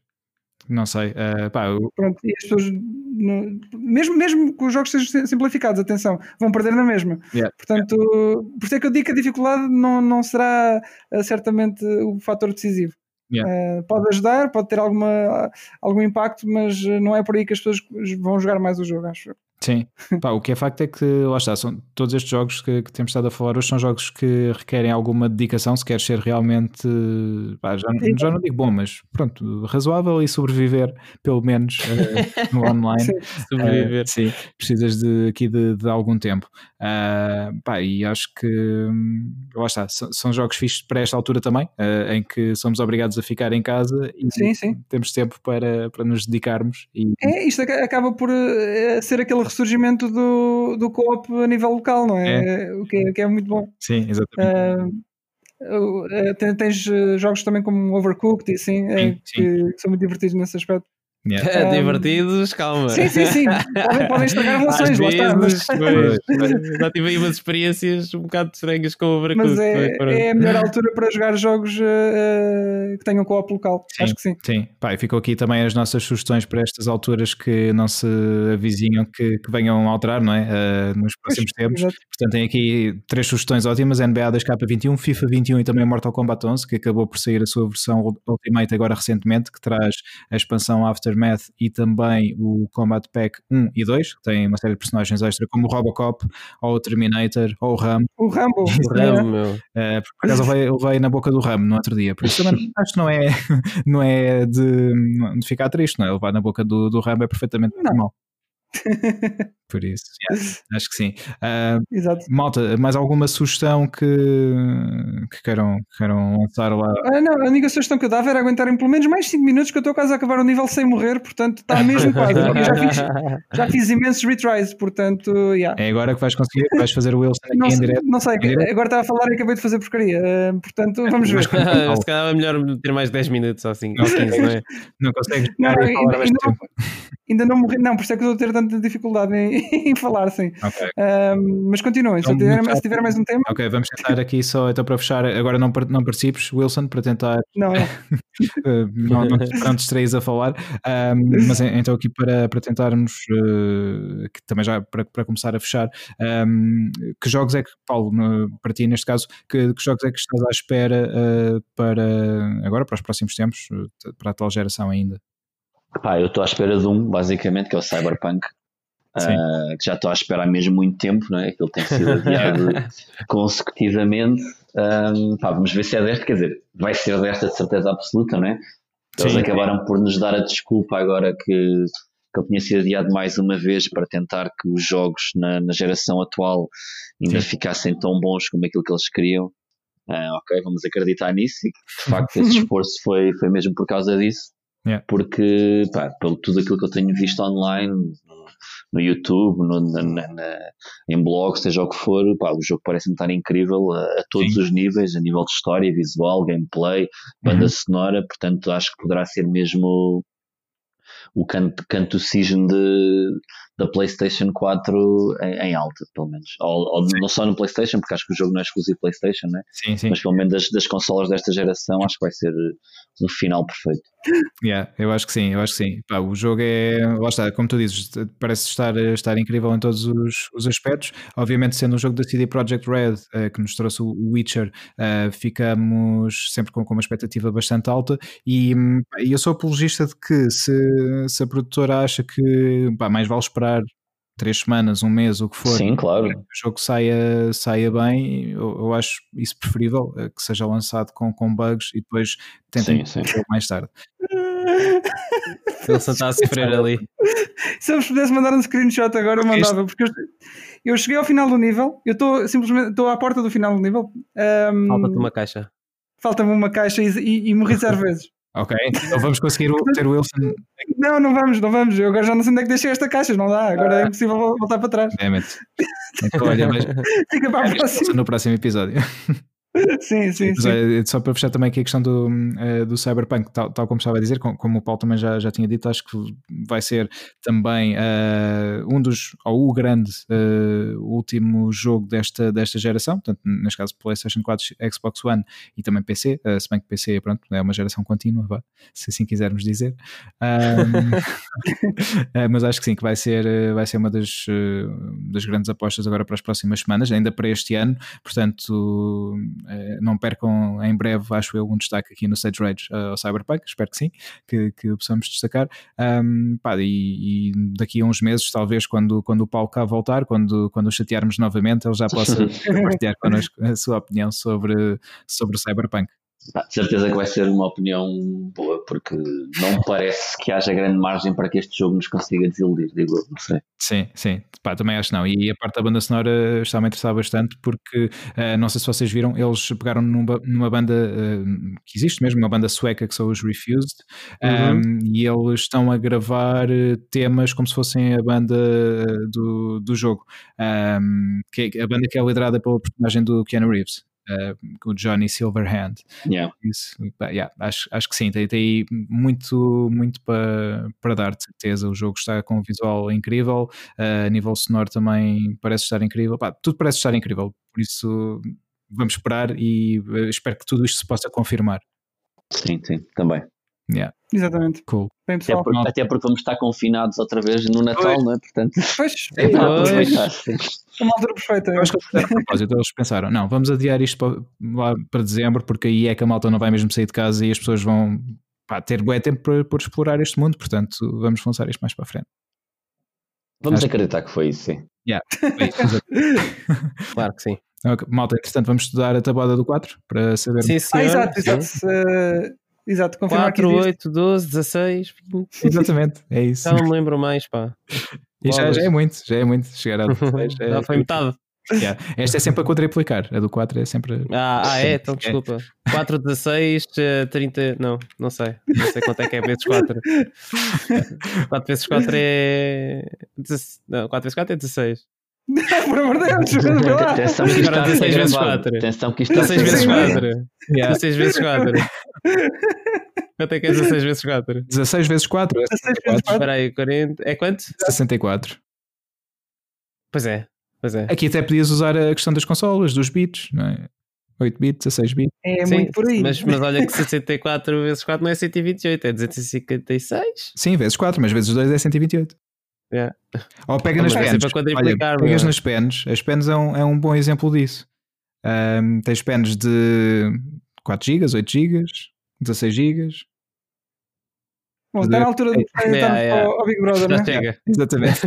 Não sei. Uh, pá, eu... Pronto, e as pessoas, no, mesmo, mesmo que os jogos sejam simplificados, atenção, vão perder na mesma. Yeah. Portanto, por isso é que eu digo que a dificuldade não, não será uh, certamente o fator decisivo. Yeah. Uh, pode ajudar, pode ter alguma, algum impacto, mas não é por aí que as pessoas vão jogar mais o jogo, acho. Sim, Pá, o que é facto é que lá está, são, todos estes jogos que, que, temos estado a falar hoje são jogos que requerem alguma dedicação se quer ser realmente, pá, já, já, não digo bom, mas pronto, razoável e sobreviver pelo menos uh, no online. sim, sobreviver. Uh, sim, precisas de, aqui de, de algum tempo. Uh, pá, e acho que lá está, são, são jogos fixos para esta altura também, em que somos obrigados a ficar em casa e sim, sim. temos tempo para, para nos dedicarmos. E... É, isto acaba por ser aquele ressurgimento do, do co-op a nível local, não é? é. O que é, que é, muito bom. Sim, exatamente. Uh, tens eh, jogos também como Overcooked e assim, sim, sim. Que, que, são muito divertidos nesse aspecto. Yeah. Um, Divertidos, calma. Sim, sim, sim. Podem, podem estragar relações, Às vezes, mas... já tive aí umas experiências um bocado estranhas com o Overcooked. Mas é, é a melhor altura para jogar jogos uh, que tenham co-op local. Sim, Acho que sim. Sim, Pá, e ficou aqui também as nossas sugestões para estas alturas que não se avizinham que, que venham a alterar, não é? Uh, nos próximos pois, tempos. Exato. Portanto, tem aqui três sugestões ótimas: NBA 2K21, FIFA 21 e também Mortal Kombat 11, que acabou por sair a sua versão Ultimate agora recentemente, que traz a expansão After Aftermath e também o Combat Pack 1 e 2, que tem uma série de personagens extra, como o Robocop, ou o Terminator, ou o Ram. O Rambo. O Rambo, meu. Uh, por acaso ele veio na boca do Ram no outro dia, por isso também acho que não é, não é de, de ficar triste, não é? Levar na boca do, do Rambo é perfeitamente não. normal. Por isso, yeah, acho que sim. Uh, Exato. Malta, mais alguma sugestão que, que queiram, queiram lançar lá? Ah, não, a única sugestão que eu dava era aguentarem pelo menos mais 5 minutos, que eu estou quase a acabar o nível sem morrer, portanto está mesmo quase. Eu já fiz, já fiz imensos retries, portanto, yeah. É agora que vais conseguir, vais fazer o Wilson aqui não, em direto. Não sei, agora estava a falar e acabei de fazer porcaria, uh, portanto vamos ver. Se calhar é melhor ter mais 10 minutos ou assim, não, 15, não é? Não consegues. Não, ainda, ainda, não, ainda não morri, não, por isso é que estou a ter tanta dificuldade em, em falar, sim. Okay. Um, mas continuem, então, se, tiver, se tiver mais um tema. Ok, vamos tentar aqui só então para fechar. Agora não, não participes, Wilson, para tentar. Não, é. não, não, não te a falar. Um, mas então aqui para, para tentarmos, uh, que também já para, para começar a fechar, um, que jogos é que, Paulo, no, para ti neste caso, que, que, jogos é que estás à espera uh, para agora, para os próximos tempos, para a atual geração ainda? Pá, eu estou à espera de um, basicamente, que é o Cyberpunk uh, que já estou à espera há mesmo muito tempo, não é? Aquilo tem sido adiado consecutivamente. Um, pá, vamos ver se é desta, quer dizer, vai ser desta de certeza absoluta, não é? Eles Sim. acabaram por nos dar a desculpa agora que, que ele tinha sido adiado mais uma vez para tentar que os jogos na, na geração atual ainda Sim. ficassem tão bons como aquilo que eles queriam. Uh, ok, vamos acreditar nisso e de facto esse esforço foi, foi mesmo por causa disso. Yeah. Porque, pá, pelo tudo aquilo que eu tenho visto online, no YouTube, no, na, na, em blogs, seja o que for, pá, o jogo parece-me estar incrível a, a todos Sim. os níveis, a nível de história, visual, gameplay, banda uhum. sonora, portanto acho que poderá ser mesmo o canto, canto cisne de, da PlayStation 4 em, em alta, pelo menos. Ou, ou não só no PlayStation, porque acho que o jogo não é exclusivo PlayStation, né? sim, sim. mas pelo menos das, das consolas desta geração, acho que vai ser um final perfeito. Yeah, eu acho que sim, eu acho que sim. Pá, o jogo é, lá está, como tu dizes, parece estar, estar incrível em todos os, os aspectos. Obviamente, sendo um jogo da CD Projekt Red, uh, que nos trouxe o Witcher, uh, ficamos sempre com, com, uma expectativa bastante alta. E, hum, e eu sou apologista de que se, se a produtora acha que pá, mais vale esperar três semanas, um mês, o que for, Sim, claro. o jogo saia, saia bem, eu, eu acho isso preferível, eh, que seja lançado com, com bugs e depois tentem sim, sim. mais tarde. Ele só está a sofrer ali. Se eu vos pudesse mandar um screenshot agora, eu mandava, porque eu, eu cheguei ao final do nível, eu estou simplesmente estou à porta do final do nível. Um, Falta-te uma caixa. Falta-me uma caixa e, e, e morri zero vezes. Ok, então vamos conseguir ter o Wilson. Não, não vamos, não vamos. Eu agora já não sei onde é que deixei esta caixa, não dá. Agora é impossível voltar para trás. É, então, olha, mas. Fica para a próxima. No próximo episódio. sim, sim, sim. É, só para fechar também aqui a questão do, uh, do Cyberpunk, tal, tal, como estava a dizer, como, o Paulo também já, já tinha dito, acho que vai ser também uh, um dos, ou o grande uh, último jogo desta, desta geração, portanto, neste caso PlayStation 4, Xbox One e também PC, se bem que PC pronto, é uma geração contínua, vá, se assim quisermos dizer. mas acho que sim, que vai ser, vai ser uma das, das grandes apostas agora para as próximas semanas, ainda para este ano, portanto uh, não percam em breve, acho eu, um destaque aqui no Stage Rage uh, ao Cyberpunk, espero que sim, que, que possamos destacar. Um, pá, e, e, daqui a uns meses, talvez, quando, quando o Paulo cá voltar, quando, quando o chatearmos novamente, ele já possa partilhar connosco a sua opinião sobre, sobre o Cyberpunk. De certeza que vai ser uma opinião boa, porque não parece que haja grande margem para que este jogo nos consiga desiludir, digo eu, não sei. Sim, sim, Pá, também acho que não. E a parte da banda sonora está-me a interessar bastante porque uh, não sei se vocês viram, eles pegaram numa, numa banda uh, que existe mesmo, uma banda sueca que são os Refused, uhum. um, e eles estão a gravar eh, temas como se fossem a banda do, do jogo, um, que é a banda que é liderada pela personagem do Keanu Reeves uh, o Johnny Silverhand. Yeah. Isso, yeah, acho, acho que sim, tem, tem aí muito, muito para, para dar, de certeza. O jogo está com um visual incrível, uh, a nível sonoro também parece estar incrível. Pá, tudo parece estar incrível, por isso vamos esperar e eh, espero que tudo isto se possa confirmar. Sim, sim, também. Yeah. Exatamente. Cool. Bem, até, porque, até, porque, vamos estar confinados outra vez no Natal, pois. não é? Portanto, pois, é, é aproveitar. É uma altura perfeita. Eu acho que propósito, eles pensaram: não, vamos adiar isto para, lá para dezembro, porque aí é que a malta não vai mesmo sair de casa e as pessoas vão pá, ter bué tempo para, para explorar este mundo, portanto, vamos lançar isto mais para a frente. Vamos acho... acreditar que foi isso, sim. Yeah, foi isso. claro que sim. Okay. Malta, entretanto, vamos estudar a tabuada do 4 para saber. Sim, sim. Ah, exato, exato. Uh, Exato, confirmar 4, 8, 12, 16, 20. Exatamente, é isso. Já não me lembro mais, pá. E já, já, é muito, já é muito. Chegar a 16 é, já foi metade. Yeah. Esta é sempre a quadriplicar, a do 4 é sempre. Ah, ah é? Então desculpa. 4, 16, 30. Não, não sei. Não sei quanto é que é vezes 4. 4 vezes 4 é. Não, 4 vezes 4 é 16. Por amor de Deus, Atenção que isto está 16 vezes 4. Atenção que isto está 16 vezes 4. 16 vezes 4. Quanto é que é 16 vezes 4? 16 vezes 4 é 64. Espera aí, 40. É quanto? 64. Pois é, pois é. Aqui até podias usar a questão das consolas, dos bits, não é? 8 bits, 16 bits. É Sim, muito por aí. Mas, mas olha que 64 vezes 4 não é 128, é 256. Sim, vezes 4, mas vezes 2 é 128. Yeah. Ou pega nas pens. Olha, pegas nas pens. As pens é um, é um bom exemplo disso. Um, tens pens de 4 GB, 8 GB, 16 GB. Bom, está na altura de é, yeah, yeah. Ao, Big Brother, Já né? chega. Exatamente.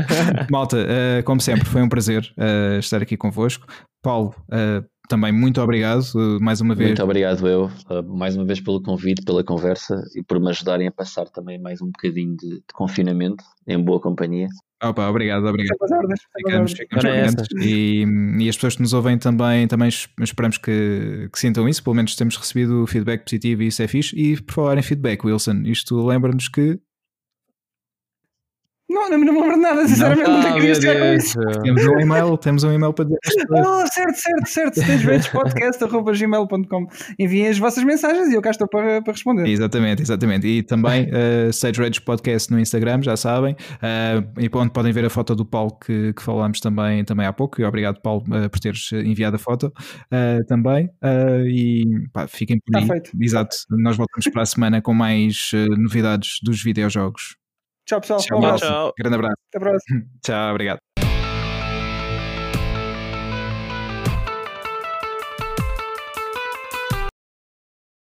Malta, uh, como sempre, foi um prazer uh, estar aqui convosco. Paulo, uh, também muito obrigado mais uma vez. Muito obrigado eu, mais uma vez pelo convite, pela conversa e por me ajudarem a passar também mais um bocadinho de, de confinamento em boa companhia. Opa, obrigado, obrigado. Ordens, ficamos, ficamos contentes e, e, as pessoas que nos ouvem também, também esperamos que, que, sintam isso, pelo menos temos recebido feedback positivo e isso é fixe. E por falar em feedback, Wilson, isto lembra-nos que não, não me lembro de nada, sinceramente, não, não tenho que com isso. Temos um e-mail, temos um e-mail para dizer. Oh, certo, certo, certo. stageradepodcast.gmail.com Enviem as vossas mensagens e eu cá estou para, para responder. Exatamente, exatamente. E também uh, Rage Podcast no Instagram, já sabem. Uh, e onde podem ver a foto do Paulo que, que falámos também, também há pouco. E obrigado, Paulo, uh, por teres enviado a foto uh, também. Uh, e pá, fiquem por Está aí. Feito. Exato. Nós voltamos para a semana com mais novidades dos videojogos. Tchau, pessoal. Tchau, um abraço. Tchau. Grande abraço. Até a próxima. Tchau, obrigado.